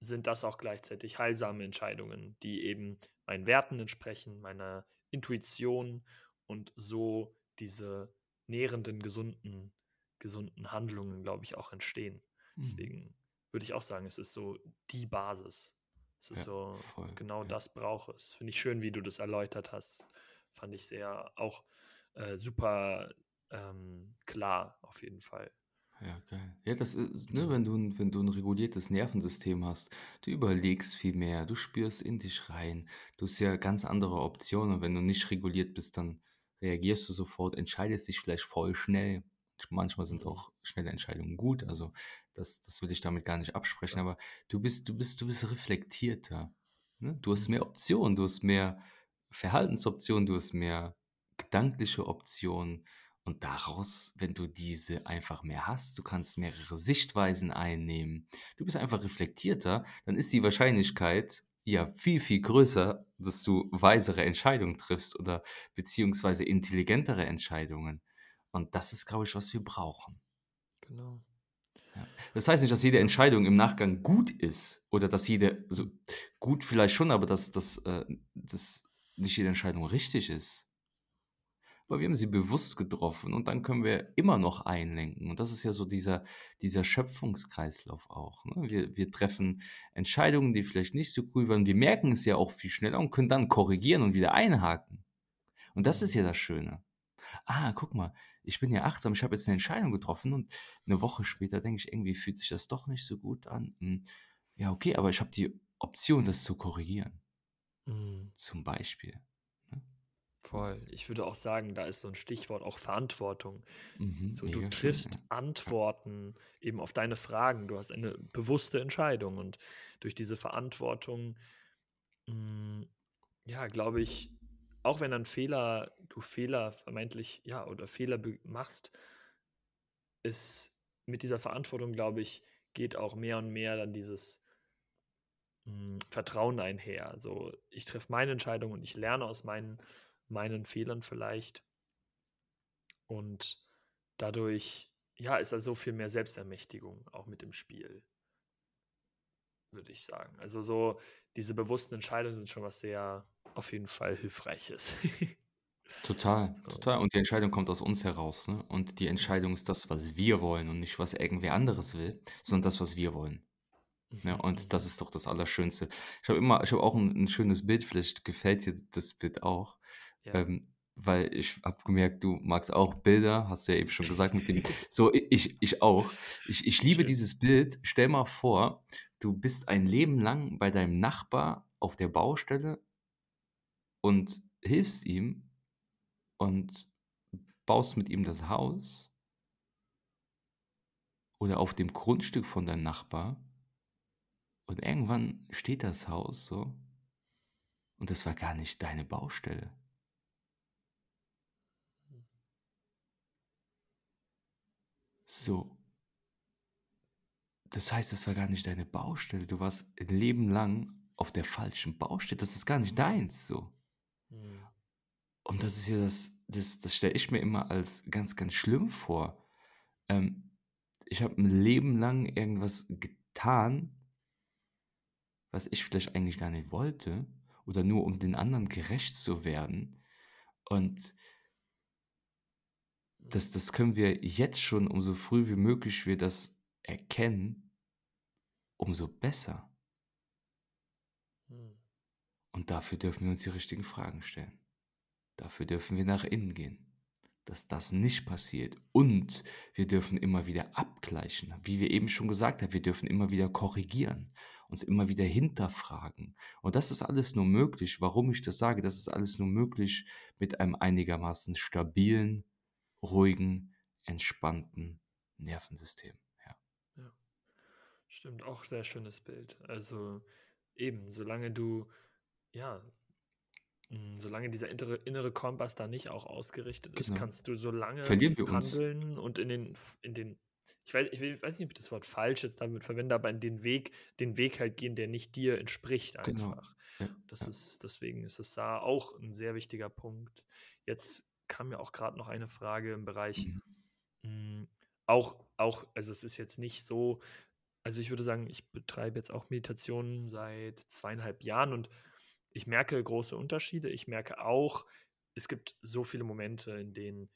sind das auch gleichzeitig heilsame Entscheidungen, die eben meinen Werten entsprechen, meiner Intuition und so diese nährenden, gesunden, gesunden Handlungen, glaube ich, auch entstehen. Mhm. Deswegen würde ich auch sagen, es ist so die Basis. Es ist ja, so, voll, genau ja. das braucht es. Finde ich schön, wie du das erläutert hast. Fand ich sehr auch äh, super ähm, klar, auf jeden Fall. Ja, geil. Ja, das ist, ne, wenn du, wenn du ein reguliertes Nervensystem hast, du überlegst viel mehr, du spürst in dich rein, du hast ja ganz andere Optionen. Und wenn du nicht reguliert bist, dann reagierst du sofort, entscheidest dich vielleicht voll schnell. Manchmal sind mhm. auch schnelle Entscheidungen gut, also das, das will ich damit gar nicht absprechen, aber du bist, du bist, du bist reflektierter. Ne? Du hast mehr mhm. Optionen, du hast mehr Verhaltensoptionen, du hast mehr gedankliche Optionen. Und daraus, wenn du diese einfach mehr hast, du kannst mehrere Sichtweisen einnehmen, du bist einfach reflektierter, dann ist die Wahrscheinlichkeit ja viel, viel größer, dass du weisere Entscheidungen triffst oder beziehungsweise intelligentere Entscheidungen. Und das ist, glaube ich, was wir brauchen. Genau. Ja. Das heißt nicht, dass jede Entscheidung im Nachgang gut ist oder dass jede, also gut vielleicht schon, aber dass, dass, äh, dass nicht jede Entscheidung richtig ist weil wir haben sie bewusst getroffen und dann können wir immer noch einlenken. Und das ist ja so dieser, dieser Schöpfungskreislauf auch. Ne? Wir, wir treffen Entscheidungen, die vielleicht nicht so cool waren. Wir merken es ja auch viel schneller und können dann korrigieren und wieder einhaken. Und das ist ja das Schöne. Ah, guck mal, ich bin ja achtsam, ich habe jetzt eine Entscheidung getroffen und eine Woche später denke ich, irgendwie fühlt sich das doch nicht so gut an. Hm, ja, okay, aber ich habe die Option, das zu korrigieren. Mhm. Zum Beispiel. Voll. Ich würde auch sagen, da ist so ein Stichwort auch Verantwortung. Mhm, So, du schön, triffst ja. Antworten eben auf deine Fragen. Du hast eine bewusste Entscheidung und durch diese Verantwortung, hm, ja, glaube ich, auch wenn dann Fehler du Fehler vermeintlich ja, oder Fehler machst, ist mit dieser Verantwortung, glaube ich, geht auch mehr und mehr dann dieses, hm, Vertrauen einher. So, ich treffe meine Entscheidung und ich lerne aus meinen meinen Fehlern vielleicht und dadurch, ja, ist da so viel mehr Selbstermächtigung auch mit im Spiel, würde ich sagen. Also, so diese bewussten Entscheidungen sind schon was sehr auf jeden Fall Hilfreiches. <laughs> Total, So. total. Und die Entscheidung kommt aus uns heraus, ne? Und die. Entscheidung ist das, was wir wollen und nicht, was irgendwer anderes will, sondern das, was wir wollen. Ja, Mhm, und das mhm. ist doch das Allerschönste. Ich habe immer ich habe auch 'n 'n schönes Bild, vielleicht gefällt dir das Bild auch, Ja. ähm, weil ich habe gemerkt, du magst auch Bilder, hast du ja eben schon gesagt mit dem <laughs> so, ich ich auch. Ich ich liebe Schön. dieses Bild. Stell mal vor, du bist ein Leben lang bei deinem Nachbar auf der Baustelle und hilfst ihm und baust mit ihm das Haus oder auf dem Grundstück von deinem Nachbar und irgendwann steht das Haus so und das war gar nicht deine Baustelle. So. Das heißt, das war gar nicht deine Baustelle. Du warst 'n Leben lang auf der falschen Baustelle. Das ist gar nicht Mhm. deins so. Mhm. Und das ist ja das das das stelle ich mir immer als ganz, ganz schlimm vor. Ähm, ich habe 'n Leben lang irgendwas getan was ich vielleicht eigentlich gar nicht wollte oder nur um den anderen gerecht zu werden. Und das das können wir jetzt schon, umso früh wie möglich wir das erkennen umso besser. Mhm. Und dafür dürfen wir uns die richtigen Fragen stellen. Dafür dürfen wir nach innen gehen, dass das nicht passiert. Und wir dürfen immer wieder abgleichen. Wie wir eben schon gesagt haben, wir dürfen immer wieder korrigieren, uns immer wieder hinterfragen. Und das ist alles nur möglich warum ich das sage, das ist alles nur möglich mit einem einigermaßen stabilen, ruhigen, entspannten Nervensystem, ja. Ja. Stimmt, auch sehr schönes Bild. Also, eben, solange du ja, hm, solange dieser intere innere Kompass da nicht auch ausgerichtet ist, Genau. kannst du so lange Verlieren wir uns. handeln und in den in den ich wei ich weiß nicht, ob ich das Wort falsch jetzt damit verwende, aber in den Weg den Weg halt gehen, der nicht dir entspricht Genau. einfach. Ja, Das ja. ist deswegen ist es da auch 'n sehr wichtiger Punkt. Jetzt kam mir auch grad noch eine Frage im Bereich, Mhm. hm, auch auch also, es ist jetzt nicht so also, ich würde sagen, ich betreibe jetzt auch Meditation seit 2,5 Jahren und ich merke große Unterschiede. Ich merke auch, es gibt so viele Momente, in denen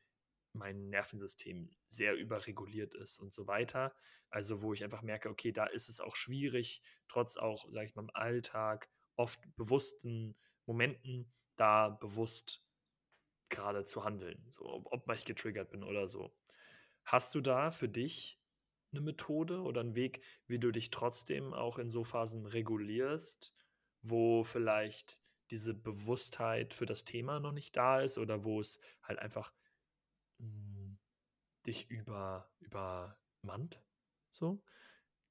mein Nervensystem sehr überreguliert ist und so weiter. Also, wo ich einfach merke, okay, da ist es auch schwierig, trotz auch, sage ich mal, im Alltag oft bewussten Momenten da bewusst grade zu handeln, so ob ob ich getriggert bin oder so. Hast du da für dich 'ne Methode oder 'n Weg, wie du dich trotzdem auch in so Phasen regulierst, wo vielleicht diese Bewusstheit für das Thema noch nicht da ist oder wo es halt einfach, hm, dich über übermannt so?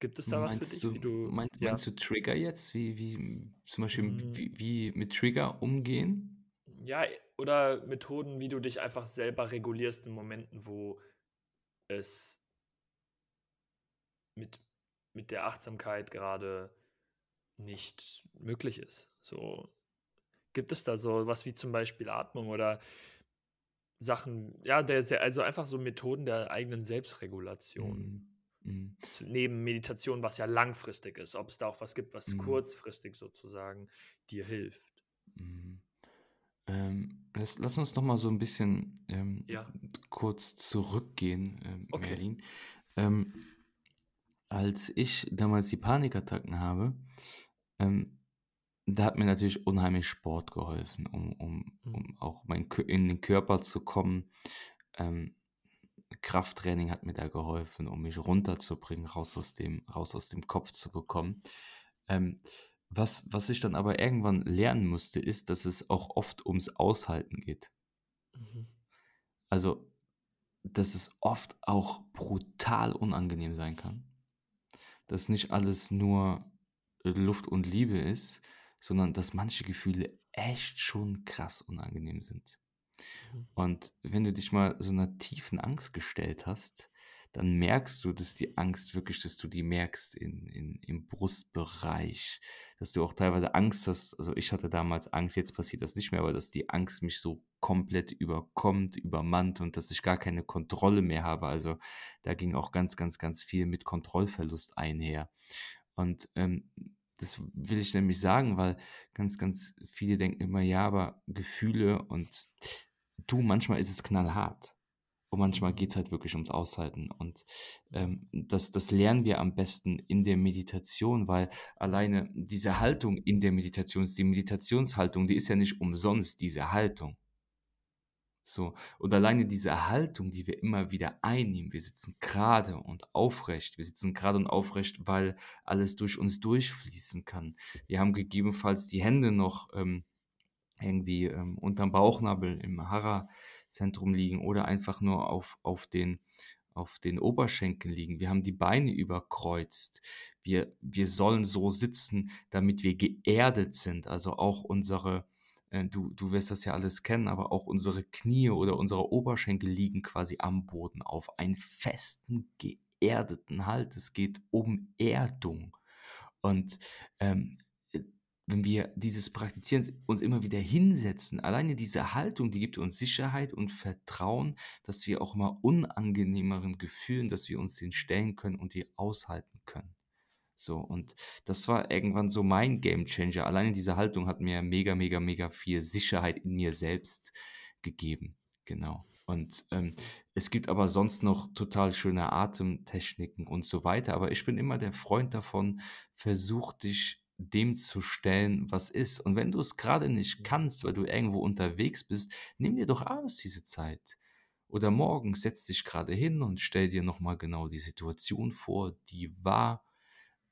Gibt es da was für Meinst dich, du wie du mein ja? meinst du Trigger jetzt? Wie wie zum Beispiel, Hm. wie wie mit Trigger umgehen? Ja, oder Methoden, wie du dich einfach selber regulierst in Momenten, wo es mit mit der Achtsamkeit gerade nicht möglich ist. So, gibt es da so was wie zum Beispiel Atmung oder Sachen, ja, der also, einfach so Methoden der eigenen Selbstregulation Mhm, mhm. z neben Meditation, was ja langfristig ist, ob es da auch was gibt, was Mhm. kurzfristig sozusagen dir hilft? Ähm, lass lass uns noch mal so 'n bisschen, ähm, Ja. kurz zurückgehen, ähm, Okay. Merlin. Ähm, als ich damals die Panikattacken habe, ähm, da hat mir natürlich unheimlich Sport geholfen, um um Mhm. um auch mein in den Körper zu kommen. Ähm, Krafttraining hat mir da geholfen, um mich runterzubringen, raus aus dem raus aus dem Kopf zu bekommen. Ähm, was, was ich dann aber irgendwann lernen musste, ist, dass es auch oft ums Aushalten geht. Mhm. Also, dass es oft auch brutal unangenehm sein kann. Dass nicht alles nur Luft und Liebe ist, sondern dass manche Gefühle echt schon krass unangenehm sind. Mhm. Und wenn du dich mal so einer tiefen Angst gestellt hast, dann merkst du, dass die Angst wirklich, dass du die merkst in, in, im Brustbereich, dass du auch teilweise Angst hast. Also ich hatte damals Angst, jetzt passiert das nicht mehr, aber dass die Angst mich so komplett überkommt, übermannt und dass ich gar keine Kontrolle mehr habe. Also da ging auch ganz, ganz, ganz viel mit Kontrollverlust einher. Und ähm, das will ich nämlich sagen, weil ganz, ganz viele denken immer, ja, aber Gefühle und du, manchmal ist es knallhart. Und manchmal geht es halt wirklich ums Aushalten. Und ähm, das, das lernen wir am besten in der Meditation, weil alleine diese Haltung in der Meditation die Meditationshaltung, die ist ja nicht umsonst, diese Haltung. So, und alleine diese Haltung, die wir immer wieder einnehmen, wir sitzen gerade und aufrecht, wir sitzen gerade und aufrecht, weil alles durch uns durchfließen kann. Wir haben gegebenenfalls die Hände noch ähm, irgendwie ähm, unterm Bauchnabel im Hara Zentrum liegen oder einfach nur auf, auf, den, auf den Oberschenkeln liegen. Wir haben die Beine überkreuzt. Wir, wir sollen so sitzen, damit wir geerdet sind. Also auch unsere, äh, du, du wirst das ja alles kennen, aber auch unsere Knie oder unsere Oberschenkel liegen quasi am Boden auf einen festen, geerdeten Halt. Es geht um Erdung. Und ähm, wenn wir dieses Praktizieren uns immer wieder hinsetzen, alleine diese Haltung, die gibt uns Sicherheit und Vertrauen, dass wir auch mal unangenehmeren Gefühlen, dass wir uns den stellen können und die aushalten können. So, und das war irgendwann so mein Game Changer. Alleine diese Haltung hat mir mega, mega, mega viel Sicherheit in mir selbst gegeben. Genau. Und ähm, es gibt aber sonst noch total schöne Atemtechniken und so weiter. Aber ich bin immer der Freund davon, versuch dich dem zu stellen, was ist. Und wenn du es gerade nicht kannst, weil du irgendwo unterwegs bist, nimm dir doch abends diese Zeit. Oder morgens setz dich gerade hin und stell dir nochmal genau die Situation vor, die war.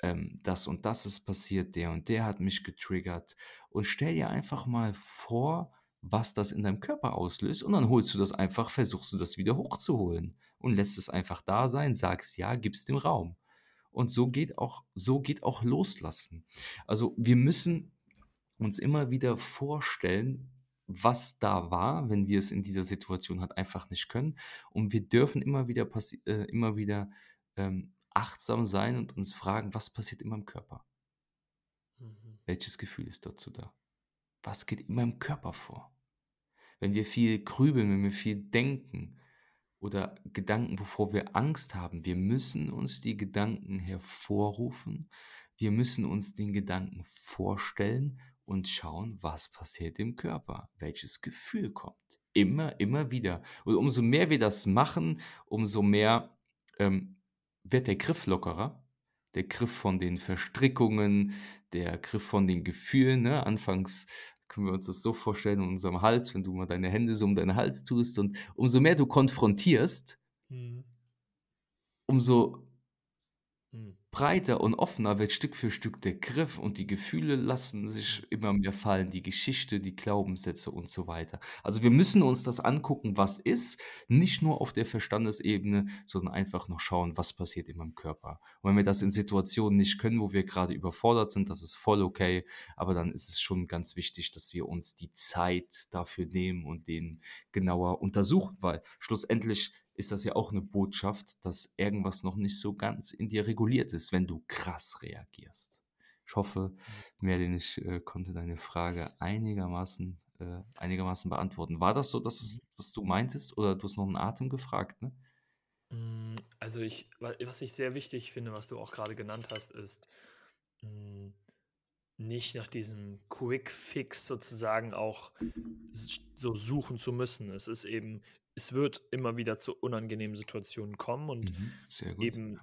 Ähm, das und das ist passiert, der und der hat mich getriggert. Und stell dir einfach mal vor, was das in deinem Körper auslöst. Und dann holst du das einfach, versuchst du das wieder hochzuholen und lässt es einfach da sein, sagst ja, gibst dem Raum. Und so geht auch, so geht auch Loslassen. Also wir müssen uns immer wieder vorstellen, was da war, wenn wir es in dieser Situation halt einfach nicht können. Und wir dürfen immer wieder, äh, immer wieder ähm, achtsam sein und uns fragen, was passiert in meinem Körper? Mhm. Welches Gefühl ist dazu da? Was geht in meinem Körper vor? Wenn wir viel grübeln, wenn wir viel denken, oder Gedanken, wovor wir Angst haben. Wir müssen uns die Gedanken hervorrufen. Wir müssen uns den Gedanken vorstellen und schauen, was passiert im Körper, welches Gefühl kommt. Immer, immer wieder. Und umso mehr wir das machen, umso mehr ähm, wird der Griff lockerer. Der Griff von den Verstrickungen, der Griff von den Gefühlen. Ne? Anfangs können wir uns das so vorstellen in unserem Hals, wenn du mal deine Hände so um deinen Hals tust und umso mehr du konfrontierst, mhm. umso breiter und offener wird Stück für Stück der Griff und die Gefühle lassen sich immer mehr fallen, die Geschichte, die Glaubenssätze und so weiter. Also wir müssen uns das angucken, was ist, nicht nur auf der Verstandesebene, sondern einfach noch schauen, was passiert in meinem Körper. Und wenn wir das in Situationen nicht können, wo wir gerade überfordert sind, das ist voll okay, aber dann ist es schon ganz wichtig, dass wir uns die Zeit dafür nehmen und den genauer untersuchen, weil schlussendlich ist das ja auch eine Botschaft, dass irgendwas noch nicht so ganz in dir reguliert ist, wenn du krass reagierst. Ich hoffe. Merlin, ich äh, konnte deine Frage einigermaßen, äh, einigermaßen beantworten. War das so das, was, mhm. was, du meintest? Oder du hast noch einen Atem gefragt, ne? Mm, also ich, was ich sehr wichtig finde, was du auch gerade genannt hast, ist mm, nicht nach diesem Quick Fix sozusagen auch so suchen zu müssen. Es ist eben es wird immer wieder zu unangenehmen Situationen kommen und mhm, eben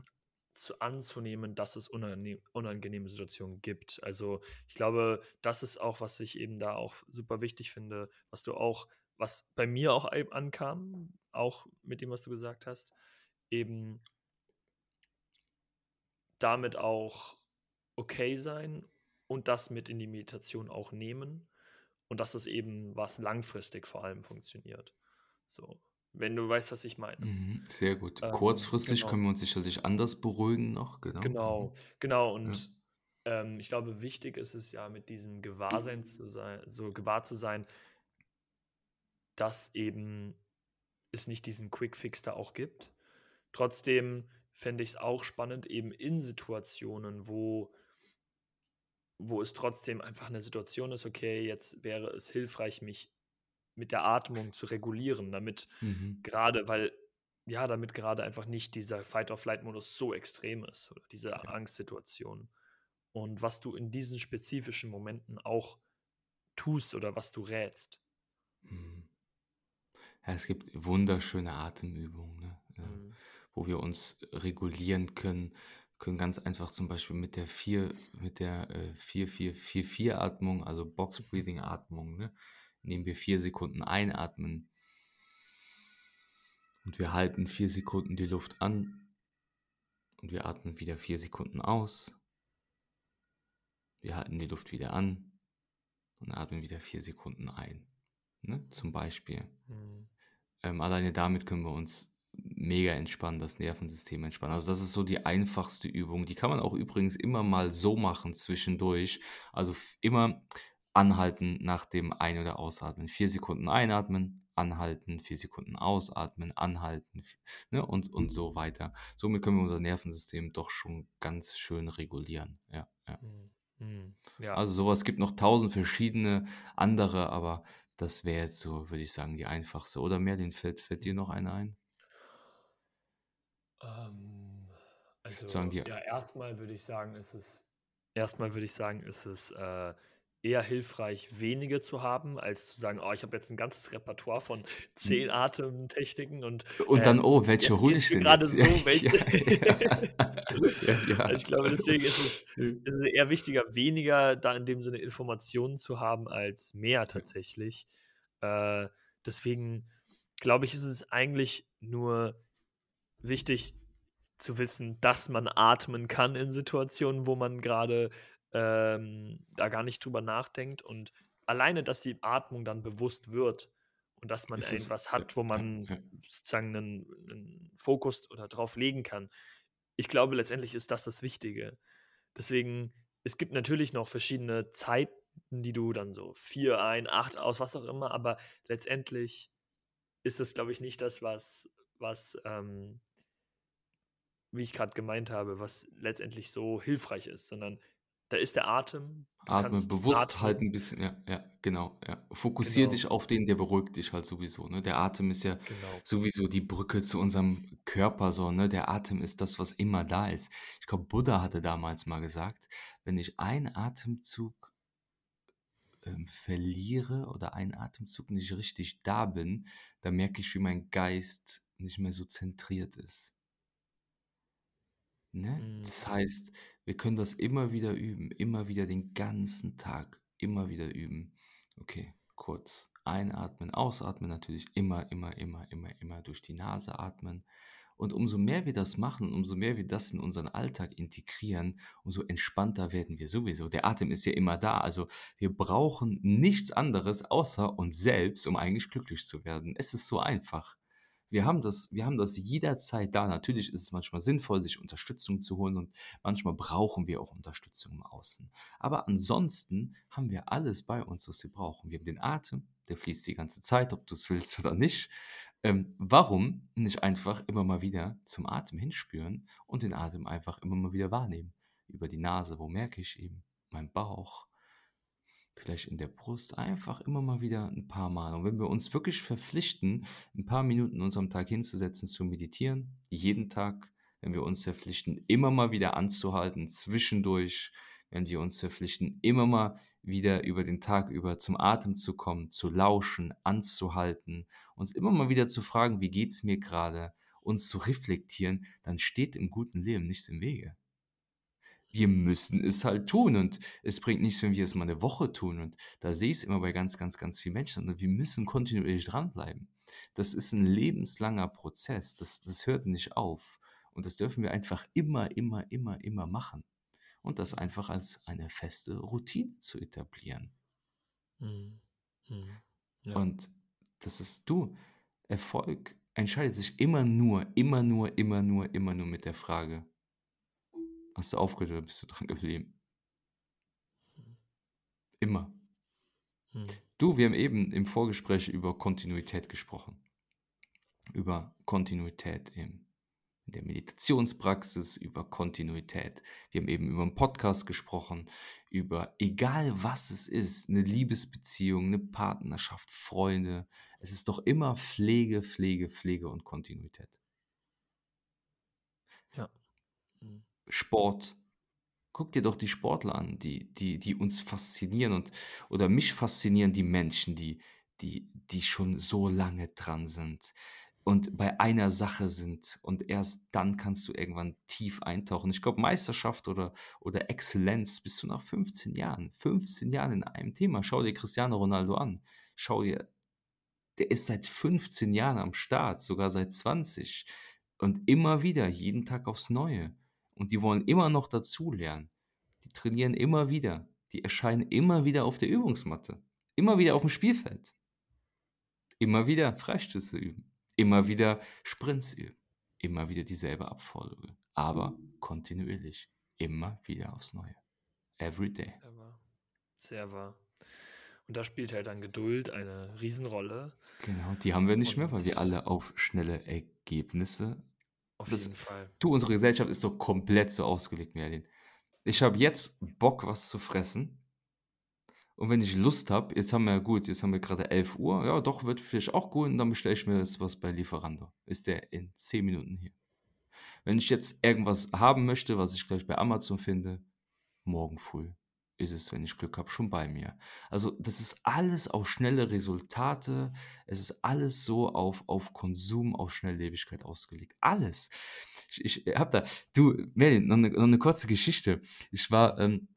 zu anzunehmen, dass es unangenehme Situationen gibt. Also ich glaube, das ist auch, was ich eben da auch super wichtig finde, was du auch, was bei mir auch ankam, auch mit dem, was du gesagt hast, eben damit auch okay sein und das mit in die Meditation auch nehmen und dass es eben was langfristig vor allem funktioniert. So, wenn du weißt, was ich meine. Mhm, sehr gut. Ähm, Kurzfristig genau. können wir uns sicherlich anders beruhigen noch, genau. Genau, Mhm. genau. Ja. Und ähm, ich glaube, wichtig ist es ja, mit diesem Gewahrsein zu sein, so gewahr zu sein, dass eben es nicht diesen Quick-Fix da auch gibt. Trotzdem fände ich es auch spannend, eben in Situationen, wo, wo es trotzdem einfach eine Situation ist, okay, jetzt wäre es hilfreich, mich mit der Atmung zu regulieren, damit Mhm. gerade, weil, ja, damit gerade einfach nicht dieser Fight-or-Flight-Modus so extrem ist oder diese Ja. Angstsituation. Und was du in diesen spezifischen Momenten auch tust oder was du rätst. Mhm. Ja, es gibt wunderschöne Atemübungen, ne? äh, Mhm. wo wir uns regulieren können, können ganz einfach zum Beispiel mit der 4, mit der äh, 4-4-4-4-Atmung, also Box Breathing Atmung, ne? Nehmen wir vier Sekunden einatmen und wir halten vier Sekunden die Luft an und wir atmen wieder vier Sekunden aus. Wir halten die Luft wieder an und atmen wieder vier Sekunden ein. Ne? Zum Beispiel. Mhm. Ähm, alleine damit können wir uns mega entspannen, das Nervensystem entspannen. Also das ist so die einfachste Übung. Die kann man auch übrigens immer mal so machen zwischendurch. Also immer anhalten nach dem Ein- oder Ausatmen. Vier Sekunden einatmen, anhalten, vier Sekunden ausatmen, anhalten ne? und, und so weiter. Somit können wir unser Nervensystem doch schon ganz schön regulieren. Ja, ja. Mhm. Mhm. Ja. Also sowas gibt noch tausend verschiedene andere, aber das wäre jetzt so, würde ich sagen, die einfachste. Oder Merlin, fällt, fällt dir noch eine ein? Ähm, also sagen, die- ja, erstmal würde ich sagen, ist es erstmal würde ich sagen, ist es äh, eher hilfreich, wenige zu haben, als zu sagen, oh, ich habe jetzt ein ganzes Repertoire von zehn Atemtechniken und Und dann, ähm, oh, welche hole ich denn gerade so, <laughs> ja, ja, ja. <laughs> Also ich glaube, deswegen ist es, ist es eher wichtiger, weniger da in dem Sinne Informationen zu haben, als mehr tatsächlich. Äh, deswegen glaube ich, ist es eigentlich nur wichtig zu wissen, dass man atmen kann in Situationen, wo man gerade ähm, da gar nicht drüber nachdenkt und alleine, dass die Atmung dann bewusst wird und dass man Ist es- irgendwas hat, wo ja, man ja. sozusagen einen, einen Fokus oder drauf legen kann. Ich glaube, letztendlich ist das das Wichtige. Deswegen, es gibt natürlich noch verschiedene Zeiten, die du dann so vier ein, acht aus, was auch immer, aber letztendlich ist das, glaube ich, nicht das, was, was ähm, wie ich gerade gemeint habe, was letztendlich so hilfreich ist, sondern da ist der Atem. Du Atme bewusst atmen. halt ein bisschen, ja, ja, genau, ja. Fokussier Genau. dich auf den, der beruhigt dich halt sowieso, ne? Der Atem ist ja Genau. sowieso die Brücke zu unserem Körper so, ne? Der Atem ist das, was immer da ist. Ich glaube, Buddha hatte damals mal gesagt, wenn ich einen Atemzug ähm, verliere oder einen Atemzug nicht richtig da bin, dann merke ich, wie mein Geist nicht mehr so zentriert ist. Ne? Mhm. Das heißt, wir können das immer wieder üben, immer wieder den ganzen Tag, immer wieder üben. Okay, kurz einatmen, ausatmen natürlich, immer, immer, immer, immer, immer durch die Nase atmen. Und umso mehr wir das machen, umso mehr wir das in unseren Alltag integrieren, umso entspannter werden wir sowieso. Der Atem ist ja immer da. Also wir brauchen nichts anderes außer uns selbst, um eigentlich glücklich zu werden. Es ist so einfach. Wir haben das, wir haben das jederzeit da. Natürlich ist es manchmal sinnvoll, sich Unterstützung zu holen und manchmal brauchen wir auch Unterstützung im Außen. Aber ansonsten haben wir alles bei uns, was wir brauchen. Wir haben den Atem, der fließt die ganze Zeit, ob du es willst oder nicht. Ähm, warum nicht einfach immer mal wieder zum Atem hinspüren und den Atem einfach immer mal wieder wahrnehmen? Über die Nase, wo merke ich ihn? Mein Bauch, vielleicht in der Brust, einfach immer mal wieder ein paar Mal. Und wenn wir uns wirklich verpflichten, ein paar Minuten in unserem Tag hinzusetzen, zu meditieren, jeden Tag, wenn wir uns verpflichten, immer mal wieder anzuhalten, zwischendurch, wenn wir uns verpflichten, immer mal wieder über den Tag über zum Atem zu kommen, zu lauschen, anzuhalten, uns immer mal wieder zu fragen, wie geht es mir gerade, uns zu reflektieren, dann steht im guten Leben nichts im Wege wir müssen es halt tun und es bringt nichts, wenn wir es mal eine Woche tun und da sehe ich es immer bei ganz, ganz, ganz vielen Menschen und wir müssen kontinuierlich dranbleiben. Das ist ein lebenslanger Prozess, das, das hört nicht auf und das dürfen wir einfach immer, immer, immer, immer machen. und das einfach als eine feste Routine zu etablieren. Mhm. Mhm. Ja. Und das ist du. Erfolg entscheidet sich immer nur, immer nur, immer nur, immer nur mit der Frage, hast du aufgehört oder bist du dran geblieben? Immer. Mhm. Du, wir haben eben im Vorgespräch über Kontinuität gesprochen. Über Kontinuität im, in der Meditationspraxis, über Kontinuität. Wir haben eben über einen Podcast gesprochen, über egal was es ist, eine Liebesbeziehung, eine Partnerschaft, Freunde. Es ist doch immer Pflege, Pflege, Pflege und Kontinuität. Ja. Sport. Guck dir doch die Sportler an, die, die, die uns faszinieren und oder mich faszinieren die Menschen, die, die, die schon so lange dran sind und bei einer Sache sind und erst dann kannst du irgendwann tief eintauchen. Ich glaube, Meisterschaft oder, oder Exzellenz bist du nach 15 Jahren. 15 Jahren in einem Thema. Schau dir Cristiano Ronaldo an. Schau dir, der ist seit 15 Jahren am Start, sogar seit 20 und immer wieder, jeden Tag aufs Neue. Und die wollen immer noch dazulernen. Die trainieren immer wieder. Die erscheinen immer wieder auf der Übungsmatte. Immer wieder auf dem Spielfeld. Immer wieder Freistöße üben. Immer wieder Sprints üben. Immer wieder dieselbe Abfolge. Aber kontinuierlich. Immer wieder aufs Neue. Every day. Sehr wahr. Sehr wahr. Und da spielt halt dann Geduld eine Riesenrolle. Genau, die haben wir nicht mehr, weil wir Und- alle auf schnelle Ergebnisse Auf Das- jeden Fall. Du, unsere Gesellschaft ist doch komplett so ausgelegt, Merlin. Ich habe jetzt Bock, was zu fressen. Und wenn ich Lust habe, jetzt haben wir ja gut, jetzt haben wir gerade 11 Uhr, ja, doch, wird vielleicht auch gut, und dann bestelle ich mir jetzt was bei Lieferando. Ist der in 10 Minuten hier. Wenn ich jetzt irgendwas haben möchte, was ich gleich bei Amazon finde, morgen früh ist es, wenn ich Glück habe, schon bei mir. Also das ist alles auf schnelle Resultate, es ist alles so auf, auf Konsum, auf Schnelllebigkeit ausgelegt. Alles. Ich, ich habe da, du, Merlin, noch eine, noch eine kurze Geschichte. Ich war, ähm,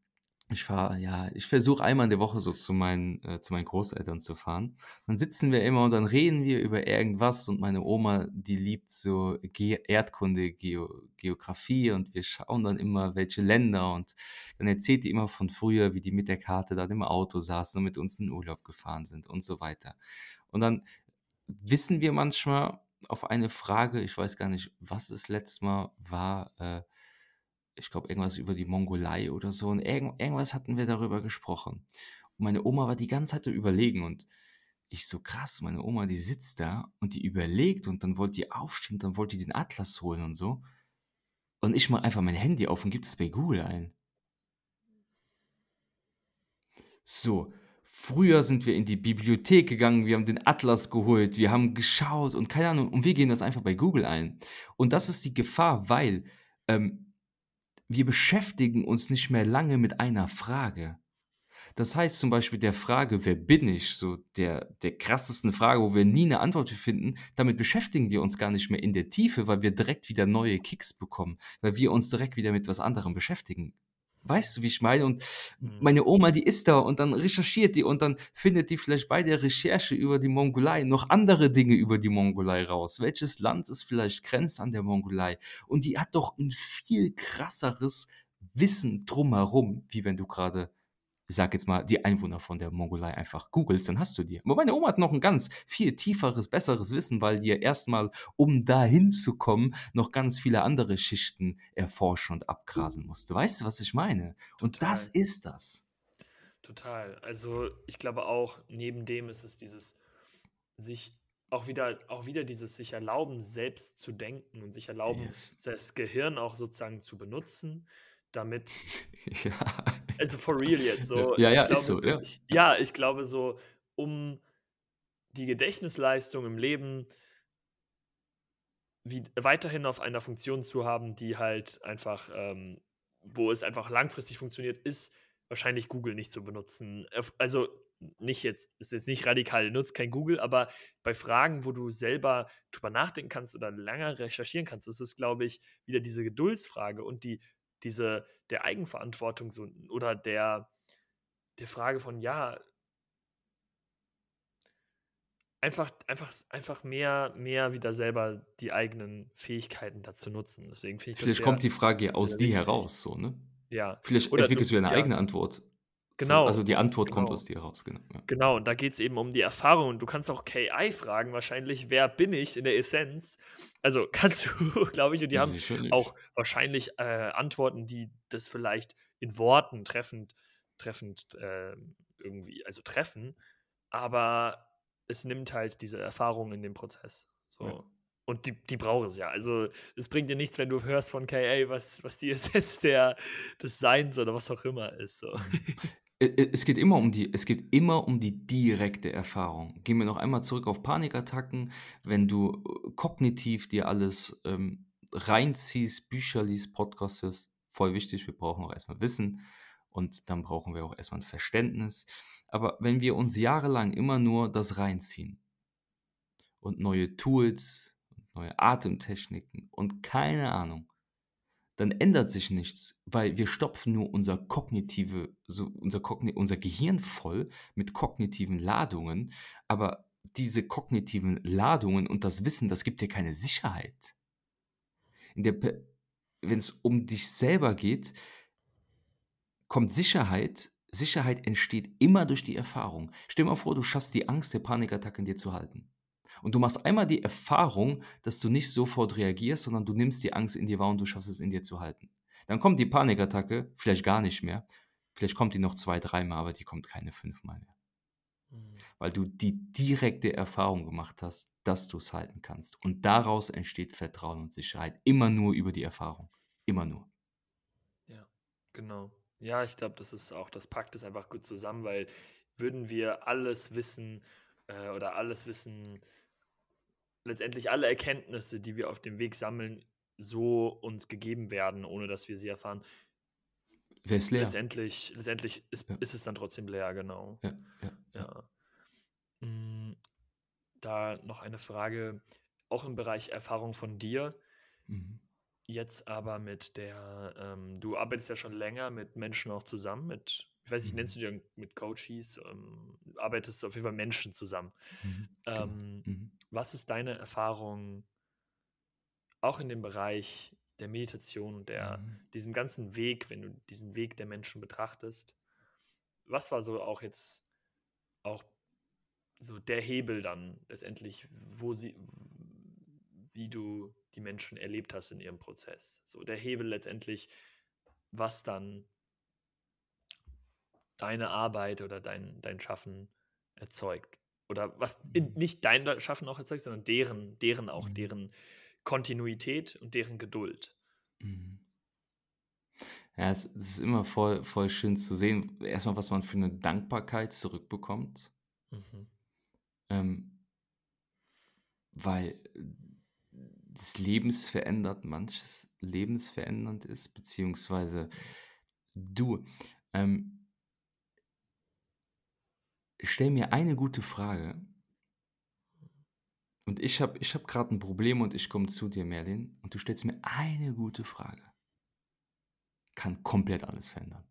ich fahre, ja, ich versuche einmal in der Woche so zu meinen, äh, zu meinen Großeltern zu fahren. Dann sitzen wir immer und dann reden wir über irgendwas und meine Oma, die liebt so Ge Erdkunde, Geo Geografie und wir schauen dann immer, welche Länder und dann erzählt die immer von früher, wie die mit der Karte dann im Auto saßen und mit uns in den Urlaub gefahren sind und so weiter. Und dann wissen wir manchmal auf eine Frage, ich weiß gar nicht, was es letztes Mal war, äh, ich glaube, irgendwas über die Mongolei oder so. Und irgend, irgendwas hatten wir darüber gesprochen. Und meine Oma war die ganze Zeit überlegen und ich so krass, meine Oma, die sitzt da und die überlegt und dann wollte die aufstehen, dann wollte die den Atlas holen und so. Und ich mache einfach mein Handy auf und gebe es bei Google ein. So, früher sind wir in die Bibliothek gegangen, wir haben den Atlas geholt, wir haben geschaut und keine Ahnung, und wir geben das einfach bei Google ein. Und das ist die Gefahr, weil ähm, wir beschäftigen uns nicht mehr lange mit einer Frage. Das heißt zum Beispiel der Frage, wer bin ich, so der, der krassesten Frage, wo wir nie eine Antwort finden, damit beschäftigen wir uns gar nicht mehr in der Tiefe, weil wir direkt wieder neue Kicks bekommen, weil wir uns direkt wieder mit was anderem beschäftigen. Weißt du, wie ich meine? Und Mhm. meine Oma, die ist da und dann recherchiert die und dann findet die vielleicht bei der Recherche über die Mongolei noch andere Dinge über die Mongolei raus. Welches Land es vielleicht grenzt an der Mongolei? Und die hat doch ein viel krasseres Wissen drumherum, wie wenn du gerade, ich sag jetzt mal, die Einwohner von der Mongolei einfach googelst, dann hast du die. Aber meine Oma hat noch ein ganz viel tieferes, besseres Wissen, weil die ja erstmal, um dahin zu kommen, noch ganz viele andere Schichten erforschen und abgrasen musste. Weißt du, was ich meine? Und das ist das. Total. Also ich glaube auch, neben dem ist es dieses sich auch wieder, auch wieder dieses sich erlauben, selbst zu denken und sich erlauben, Yes. das Gehirn auch sozusagen zu benutzen, damit, <laughs> Ja. also for real jetzt so. Ja, ich ja, glaube, ist so, ja. Ich, ja, ich glaube so, um die Gedächtnisleistung im Leben wie, weiterhin auf einer Funktion zu haben, die halt einfach, ähm, wo es einfach langfristig funktioniert, ist wahrscheinlich Google nicht zu benutzen. Also nicht jetzt, ist jetzt nicht radikal, nutzt kein Google, aber bei Fragen, wo du selber drüber nachdenken kannst oder länger recherchieren kannst, ist es, glaube ich, wieder diese Geduldsfrage und die, diese, der Eigenverantwortung so, oder der, der Frage von, ja, einfach, einfach, einfach mehr, mehr wieder selber die eigenen Fähigkeiten dazu nutzen. Deswegen finde ich Vielleicht kommt die Frage aus dir heraus, so, ne? Ja. Vielleicht Oder entwickelst du, du eine ja, eigene Antwort. So, genau, also die Antwort kommt genau. aus dir raus, genau. Ja. Genau, und da geht es eben um die Erfahrung. Du kannst auch KI fragen, wahrscheinlich, wer bin ich in der Essenz? Also <laughs> kannst du, glaube ich, und die haben Sicherlich. auch wahrscheinlich äh, Antworten, die das vielleicht in Worten treffend, treffend äh, irgendwie, also treffen, aber es nimmt halt diese Erfahrung in dem Prozess. So. Ja. Und die, die braucht es ja. Also es bringt dir nichts, wenn du hörst von KA, was, was die <laughs> Essenz der, des Seins oder was auch immer ist. So. Ä- ä- Es geht immer um die, es geht immer um die direkte Erfahrung. Gehen wir noch einmal zurück auf Panikattacken. Wenn du äh, kognitiv dir alles ähm, reinziehst, Bücher liest, Podcasts hörst, voll wichtig. Wir brauchen auch erstmal Wissen und dann brauchen wir auch erstmal ein Verständnis. Aber wenn wir uns jahrelang immer nur das reinziehen und neue Tools, neue Atemtechniken und keine Ahnung, dann ändert sich nichts, weil wir stopfen nur unser kognitive, so unser, Kogni unser Gehirn voll mit kognitiven Ladungen, aber diese kognitiven Ladungen und das Wissen, das gibt dir keine Sicherheit. Wenn es um dich selber geht, kommt Sicherheit. Sicherheit entsteht immer durch die Erfahrung. Stell dir mal vor, du schaffst die Angst der Panikattacke in dir zu halten. Und du machst einmal die Erfahrung, dass du nicht sofort reagierst, sondern du nimmst die Angst in dir wahr und du schaffst es in dir zu halten. Dann kommt die Panikattacke, vielleicht gar nicht mehr. Vielleicht kommt die noch zwei, dreimal, aber die kommt keine fünfmal mehr. Mhm. Weil du die direkte Erfahrung gemacht hast, dass du es halten kannst. Und daraus entsteht Vertrauen und Sicherheit. Immer nur über die Erfahrung. Immer nur. Ja, genau. Ja, ich glaube, das ist auch, das packt es einfach gut zusammen, weil würden wir alles wissen äh, oder alles wissen, letztendlich alle Erkenntnisse, die wir auf dem Weg sammeln, so uns gegeben werden, ohne dass wir sie erfahren, Wer ist leer? letztendlich, letztendlich ist, Ja. ist es dann trotzdem leer, genau. Ja, ja, ja. Mm, Da noch eine Frage, auch im Bereich Erfahrung von dir, Mhm. jetzt aber mit der, ähm, du arbeitest ja schon länger mit Menschen auch zusammen, mit, ich weiß nicht, nennst du dir mit Coaches, ähm, arbeitest du auf jeden Fall Menschen zusammen. Mhm. Genau. Ähm, Mhm. was ist deine Erfahrung auch in dem Bereich der Meditation, der, Mhm. diesem ganzen Weg, wenn du diesen Weg der Menschen betrachtest? Was war so auch jetzt auch so der Hebel dann letztendlich, wo sie, wie du die Menschen erlebt hast in ihrem Prozess? So der Hebel letztendlich, was dann deine Arbeit oder dein, dein Schaffen erzeugt. Oder was in, Mhm. nicht dein Schaffen auch erzeugt, sondern deren, deren auch, Mhm. deren Kontinuität und deren Geduld. Mhm. Ja, es, es ist immer voll, voll schön zu sehen, erstmal, was man für eine Dankbarkeit zurückbekommt. Mhm. Ähm, weil das lebensverändert manches lebensverändernd ist, beziehungsweise du, ähm, stell mir eine gute Frage und ich habe ich hab gerade ein Problem und ich komme zu dir, Merlin, und du stellst mir eine gute Frage. Kann komplett alles verändern.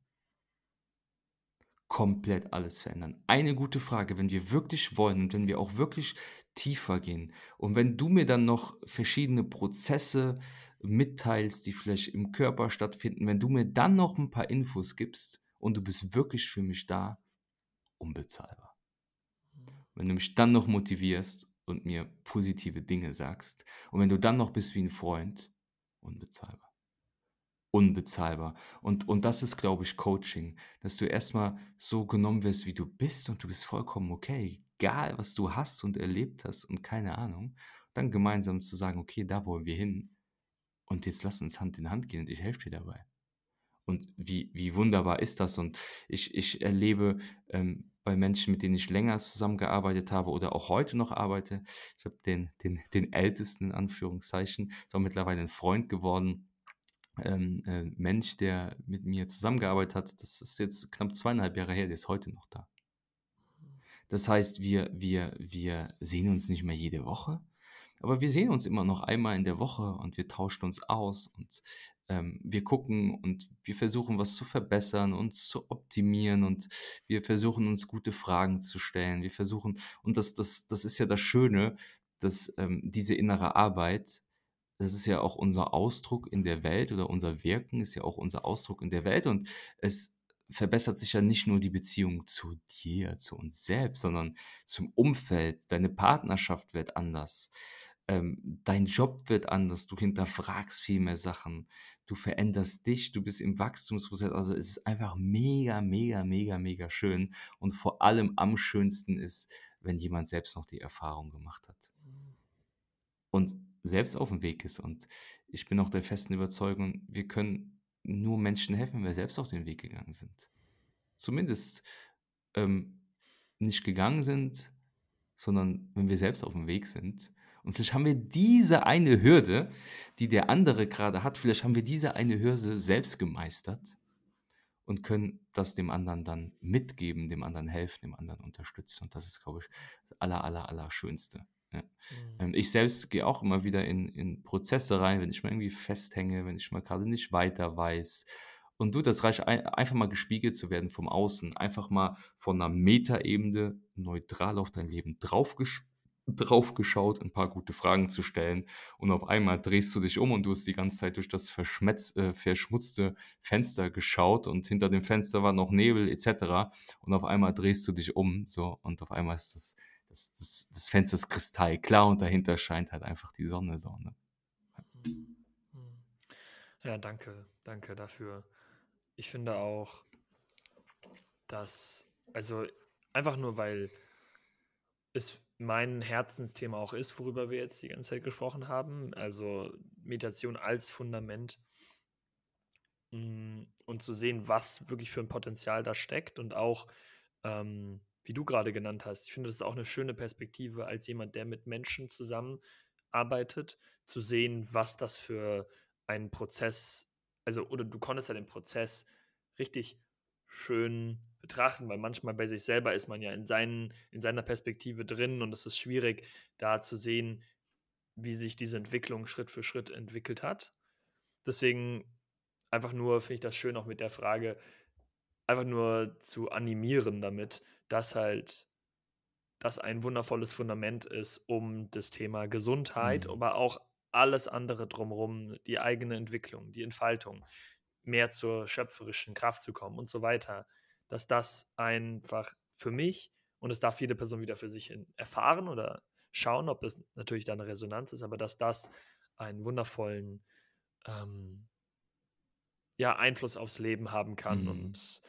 Komplett alles verändern. Eine gute Frage, wenn wir wirklich wollen und wenn wir auch wirklich tiefer gehen und wenn du mir dann noch verschiedene Prozesse mitteilst, die vielleicht im Körper stattfinden, wenn du mir dann noch ein paar Infos gibst und du bist wirklich für mich da, unbezahlbar. Wenn du mich dann noch motivierst und mir positive Dinge sagst und wenn du dann noch bist wie ein Freund, unbezahlbar. Unbezahlbar. Und, und das ist, glaube ich, Coaching, dass du erstmal so genommen wirst, wie du bist und du bist vollkommen okay, egal was du hast und erlebt hast und keine Ahnung, dann gemeinsam zu sagen, okay, da wollen wir hin und jetzt lass uns Hand in Hand gehen und ich helfe dir dabei. Und wie, wie wunderbar ist das? Und ich, ich erlebe ähm, bei Menschen, mit denen ich länger zusammengearbeitet habe oder auch heute noch arbeite, ich habe den, den, den ältesten in Anführungszeichen, ist auch mittlerweile ein Freund geworden, ähm, äh, Mensch, der mit mir zusammengearbeitet hat, das ist jetzt knapp zweieinhalb Jahre her, der ist heute noch da. Das heißt, wir, wir, wir sehen uns nicht mehr jede Woche, aber wir sehen uns immer noch einmal in der Woche und wir tauschen uns aus und ähm, wir gucken und wir versuchen, was zu verbessern und zu optimieren und wir versuchen, uns gute Fragen zu stellen. Wir versuchen, und das, das, das ist ja das Schöne, dass ähm, diese innere Arbeit das ist ja auch unser Ausdruck in der Welt oder unser Wirken ist ja auch unser Ausdruck in der Welt und es verbessert sich ja nicht nur die Beziehung zu dir, zu uns selbst, sondern zum Umfeld. Deine Partnerschaft wird anders. Ähm, dein Job wird anders. Du hinterfragst viel mehr Sachen. Du veränderst dich. Du bist im Wachstumsprozess. Also es ist einfach mega, mega, mega, mega schön. Und vor allem am schönsten ist, wenn jemand selbst noch die Erfahrung gemacht hat. Und selbst auf dem Weg ist. Und ich bin auch der festen Überzeugung, wir können nur Menschen helfen, wenn wir selbst auch den Weg gegangen sind. Zumindest ähm, nicht gegangen sind, sondern wenn wir selbst auf dem Weg sind. Und vielleicht haben wir diese eine Hürde, die der andere gerade hat, vielleicht haben wir diese eine Hürde selbst gemeistert und können das dem anderen dann mitgeben, dem anderen helfen, dem anderen unterstützen. Und das ist, glaube ich, das aller, aller, aller Schönste. Ja. Mhm. Ähm, ich selbst gehe auch immer wieder in, in Prozesse rein, wenn ich mal irgendwie festhänge, wenn ich mal gerade nicht weiter weiß. Und du, das reicht ein, einfach mal gespiegelt zu werden vom Außen, einfach mal von einer Metaebene neutral auf dein Leben draufgesch draufgeschaut, ein paar gute Fragen zu stellen und auf einmal drehst du dich um und du hast die ganze Zeit durch das äh, verschmutzte Fenster geschaut und hinter dem Fenster war noch Nebel etc. Und auf einmal drehst du dich um so und auf einmal ist das das, das, das Fenster ist kristallklar und dahinter scheint halt einfach die Sonne. So, ne? Ja, danke, danke dafür. Ich finde auch, dass, also einfach nur, weil es mein Herzensthema auch ist, worüber wir jetzt die ganze Zeit gesprochen haben, also Meditation als Fundament mm, und zu sehen, was wirklich für ein Potenzial da steckt und auch ähm, wie du gerade genannt hast. Ich finde, das ist auch eine schöne Perspektive als jemand, der mit Menschen zusammenarbeitet, zu sehen, was das für ein Prozess, also, oder du konntest ja den Prozess richtig schön betrachten, weil manchmal bei sich selber ist man ja in, seinen, in seiner Perspektive drin und es ist schwierig, da zu sehen, wie sich diese Entwicklung Schritt für Schritt entwickelt hat. Deswegen einfach nur finde ich das schön auch mit der Frage, einfach nur zu animieren damit, dass halt das ein wundervolles Fundament ist, um das Thema Gesundheit, mhm. aber auch alles andere drumherum, die eigene Entwicklung, die Entfaltung, mehr zur schöpferischen Kraft zu kommen und so weiter, dass das einfach für mich und es darf jede Person wieder für sich erfahren oder schauen, ob es natürlich da eine Resonanz ist, aber dass das einen wundervollen ähm, ja, Einfluss aufs Leben haben kann Mhm. und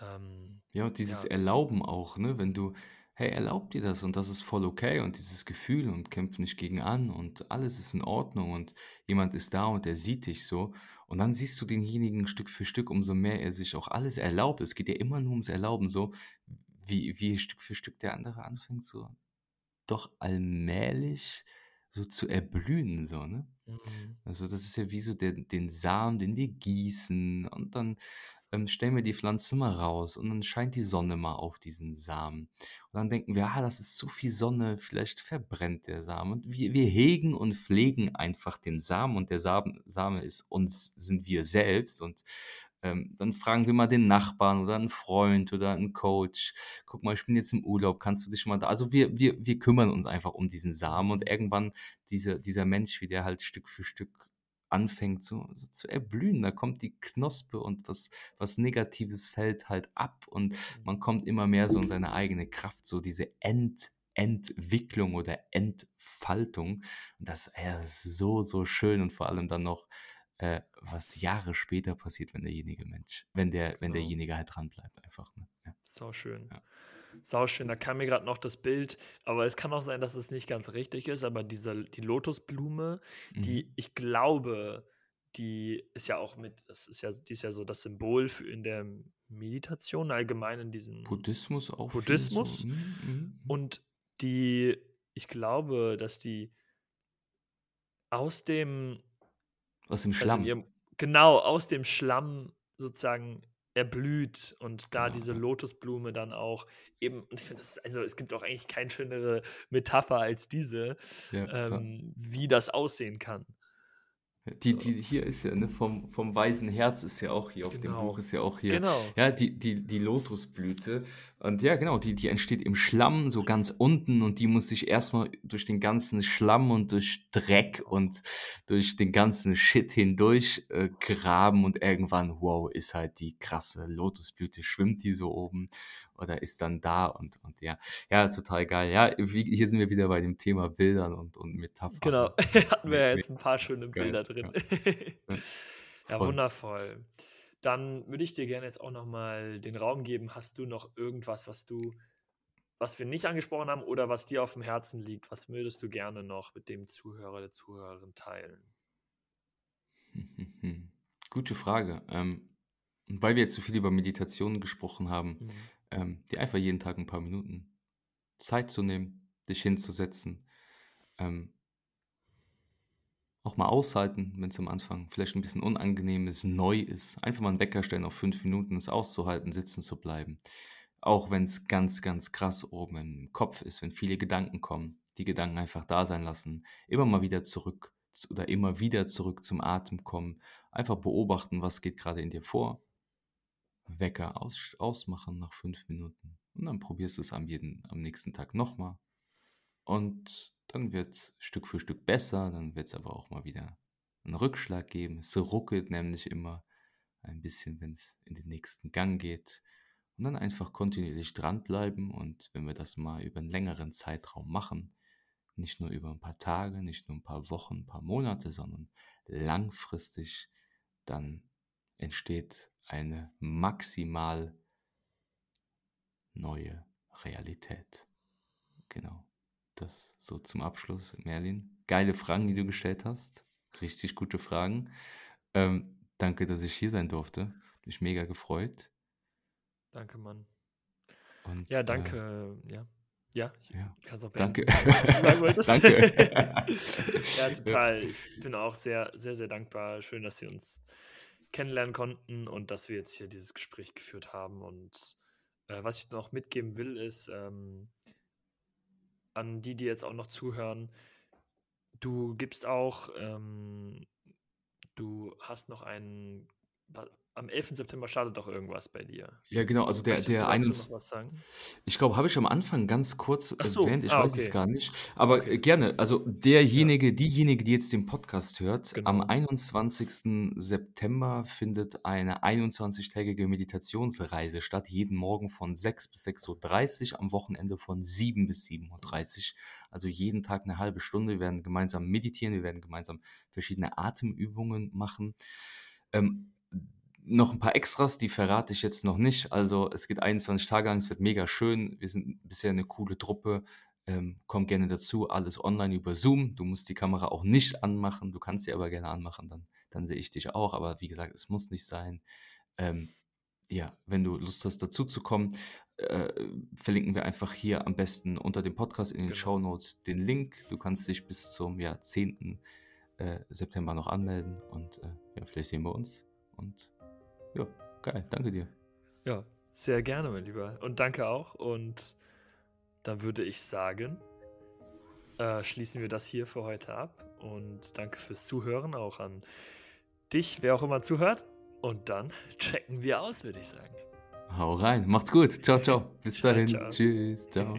ähm, Ja, und dieses ja. Erlauben auch, ne? Wenn du, hey, erlaub dir das und das ist voll okay und dieses Gefühl und kämpf nicht gegen an und alles ist in Ordnung und jemand ist da und der sieht dich so. Und dann siehst du denjenigen Stück für Stück, umso mehr er sich auch alles erlaubt. Es geht ja immer nur ums Erlauben, so wie, wie Stück für Stück der andere anfängt, so doch allmählich so zu erblühen, so, ne? Mhm. Also das ist ja wie so der, den Samen, den wir gießen und dann ähm, stellen wir die Pflanze mal raus und dann scheint die Sonne mal auf diesen Samen. Und dann denken wir, ah, das ist zu viel Sonne, vielleicht verbrennt der Samen. Und wir, wir hegen und pflegen einfach den Samen und der Samen, Same ist uns, sind wir selbst und ähm, dann fragen wir mal den Nachbarn oder einen Freund oder einen Coach. Guck mal, ich bin jetzt im Urlaub, kannst du dich mal da? Also wir, wir, wir kümmern uns einfach um diesen Samen und irgendwann dieser, dieser Mensch, wie der halt Stück für Stück anfängt so, so zu erblühen, da kommt die Knospe und was, was Negatives fällt halt ab und mhm. man kommt immer mehr so in seine eigene Kraft, so diese Ent, Entwicklung oder Entfaltung. Und das, ist so, so schön und vor allem dann noch äh, was Jahre später passiert, wenn derjenige Mensch, wenn der, wenn Genau. derjenige halt dran bleibt, einfach. Ne? Ja. Sau schön. Ja. Sau schön. Da kam mir gerade noch das Bild, aber es kann auch sein, dass es nicht ganz richtig ist, aber diese, die Lotusblume, die Mhm. ich glaube, die ist ja auch mit, das ist ja, die ist ja so das Symbol für in der Meditation allgemein in diesem Buddhismus auch viel so. Buddhismus. Mhm. Und die, ich glaube, dass die aus dem, Aus dem also Schlamm. ihrem, genau, aus dem Schlamm sozusagen erblüht und da Genau, diese. Lotusblume dann auch eben, und ich finde, also es gibt auch eigentlich keine schönere Metapher als diese, ja. ähm, wie das aussehen kann. Die, die hier ist ja, ne, vom, vom Weißen Herz ist ja auch hier, auf dem Genau. Buch ist ja auch hier. Genau. Ja, die, die, die Lotusblüte. Und ja, genau, die, die entsteht im Schlamm, so ganz unten und die muss sich erstmal durch den ganzen Schlamm und durch Dreck und durch den ganzen Shit hindurch äh, graben und irgendwann, wow, ist halt die krasse Lotusblüte, schwimmt die so oben oder ist dann da und, und ja, ja, total geil. Ja, wie, hier sind wir wieder bei dem Thema Bildern und, und Metaphern. Genau, <laughs> hatten wir ja jetzt ein paar schöne geil, Bilder drin. <laughs> ja, Voll. wundervoll. Dann würde ich dir gerne jetzt auch nochmal den Raum geben. Hast du noch irgendwas, was du, was wir nicht angesprochen haben oder was dir auf dem Herzen liegt? Was würdest du gerne noch mit dem Zuhörer, der Zuhörerin teilen? <laughs> Gute Frage. Ähm, weil wir jetzt so viel über Meditation gesprochen haben, Mhm. Ähm, dir einfach jeden Tag ein paar Minuten Zeit zu nehmen, dich hinzusetzen. Ähm, auch mal aushalten, wenn es am Anfang vielleicht ein bisschen unangenehm ist, neu ist. Einfach mal einen Wecker stellen auf fünf Minuten, es auszuhalten, sitzen zu bleiben. Auch wenn es ganz, ganz krass oben im Kopf ist, wenn viele Gedanken kommen, die Gedanken einfach da sein lassen. Immer mal wieder zurück zu- oder immer wieder zurück zum Atem kommen. Einfach beobachten, was geht gerade in dir vor. Wecker aus, ausmachen nach fünf Minuten. Und dann probierst du es am, jeden, am nächsten Tag nochmal. Und dann wird es Stück für Stück besser, dann wird es aber auch mal wieder einen Rückschlag geben. Es ruckelt nämlich immer ein bisschen, wenn es in den nächsten Gang geht. Und dann einfach kontinuierlich dranbleiben und wenn wir das mal über einen längeren Zeitraum machen, nicht nur über ein paar Tage, nicht nur ein paar Wochen, ein paar Monate, sondern langfristig, dann entsteht eine maximal neue Realität. Genau. Das so zum Abschluss, Merlin. Geile Fragen, die du gestellt hast. Richtig gute Fragen. Ähm, danke, dass ich hier sein durfte. Mich mega gefreut. Danke, Mann. Und, Ja, äh, danke. ja. Ja, ich ja, kann es auch danke. beenden, <laughs> danke. <laughs> ja, total. Ich bin auch sehr, sehr, sehr dankbar. Schön, dass wir uns kennenlernen konnten und dass wir jetzt hier dieses Gespräch geführt haben. Und äh, was ich noch mitgeben will, ist ähm, an die, die jetzt auch noch zuhören, du gibst auch, ähm, du hast noch einen, am 11. September startet doch irgendwas bei dir. Ja, genau. Also der, Möchtest der du dazu 21 noch was sagen? Ich glaube, habe ich am Anfang ganz kurz so, erwähnt, ich ah, weiß es okay. gar nicht. Aber Okay. äh, gerne, also derjenige, diejenige, die jetzt den Podcast hört, am Genau. 21. September findet eine 21-tägige Meditationsreise statt, jeden Morgen von 6 bis 6.30 Uhr, am Wochenende von 7 bis 7.30 Uhr. Also jeden Tag eine halbe Stunde. Wir werden gemeinsam meditieren, wir werden gemeinsam verschiedene Atemübungen machen. Ähm, noch ein paar Extras, die verrate ich jetzt noch nicht. Also es geht 21 Tage lang, es wird mega schön. Wir sind bisher eine coole Truppe. Ähm, komm gerne dazu, alles online über Zoom. Du musst die Kamera auch nicht anmachen, du kannst sie aber gerne anmachen, dann, dann sehe ich dich auch. Aber wie gesagt, es muss nicht sein. Ähm, ja, wenn du Lust hast, dazu zu kommen, äh, verlinken wir einfach hier am besten unter dem Podcast in den Genau. Show Notes den Link. Du kannst dich bis zum ja, 10. Äh, September noch anmelden und äh, ja, vielleicht sehen wir uns. Und ja, geil, danke dir. Ja, sehr gerne, mein Lieber. Und danke auch. Und dann würde ich sagen, äh, schließen wir das hier für heute ab. Und danke fürs Zuhören, auch an dich, wer auch immer zuhört. Und dann <laughs> checken wir aus, würde ich sagen. Hau rein, macht's gut. Ciao, ciao. <laughs> Bis Ciao, dahin. ciao. Tschüss, ciao.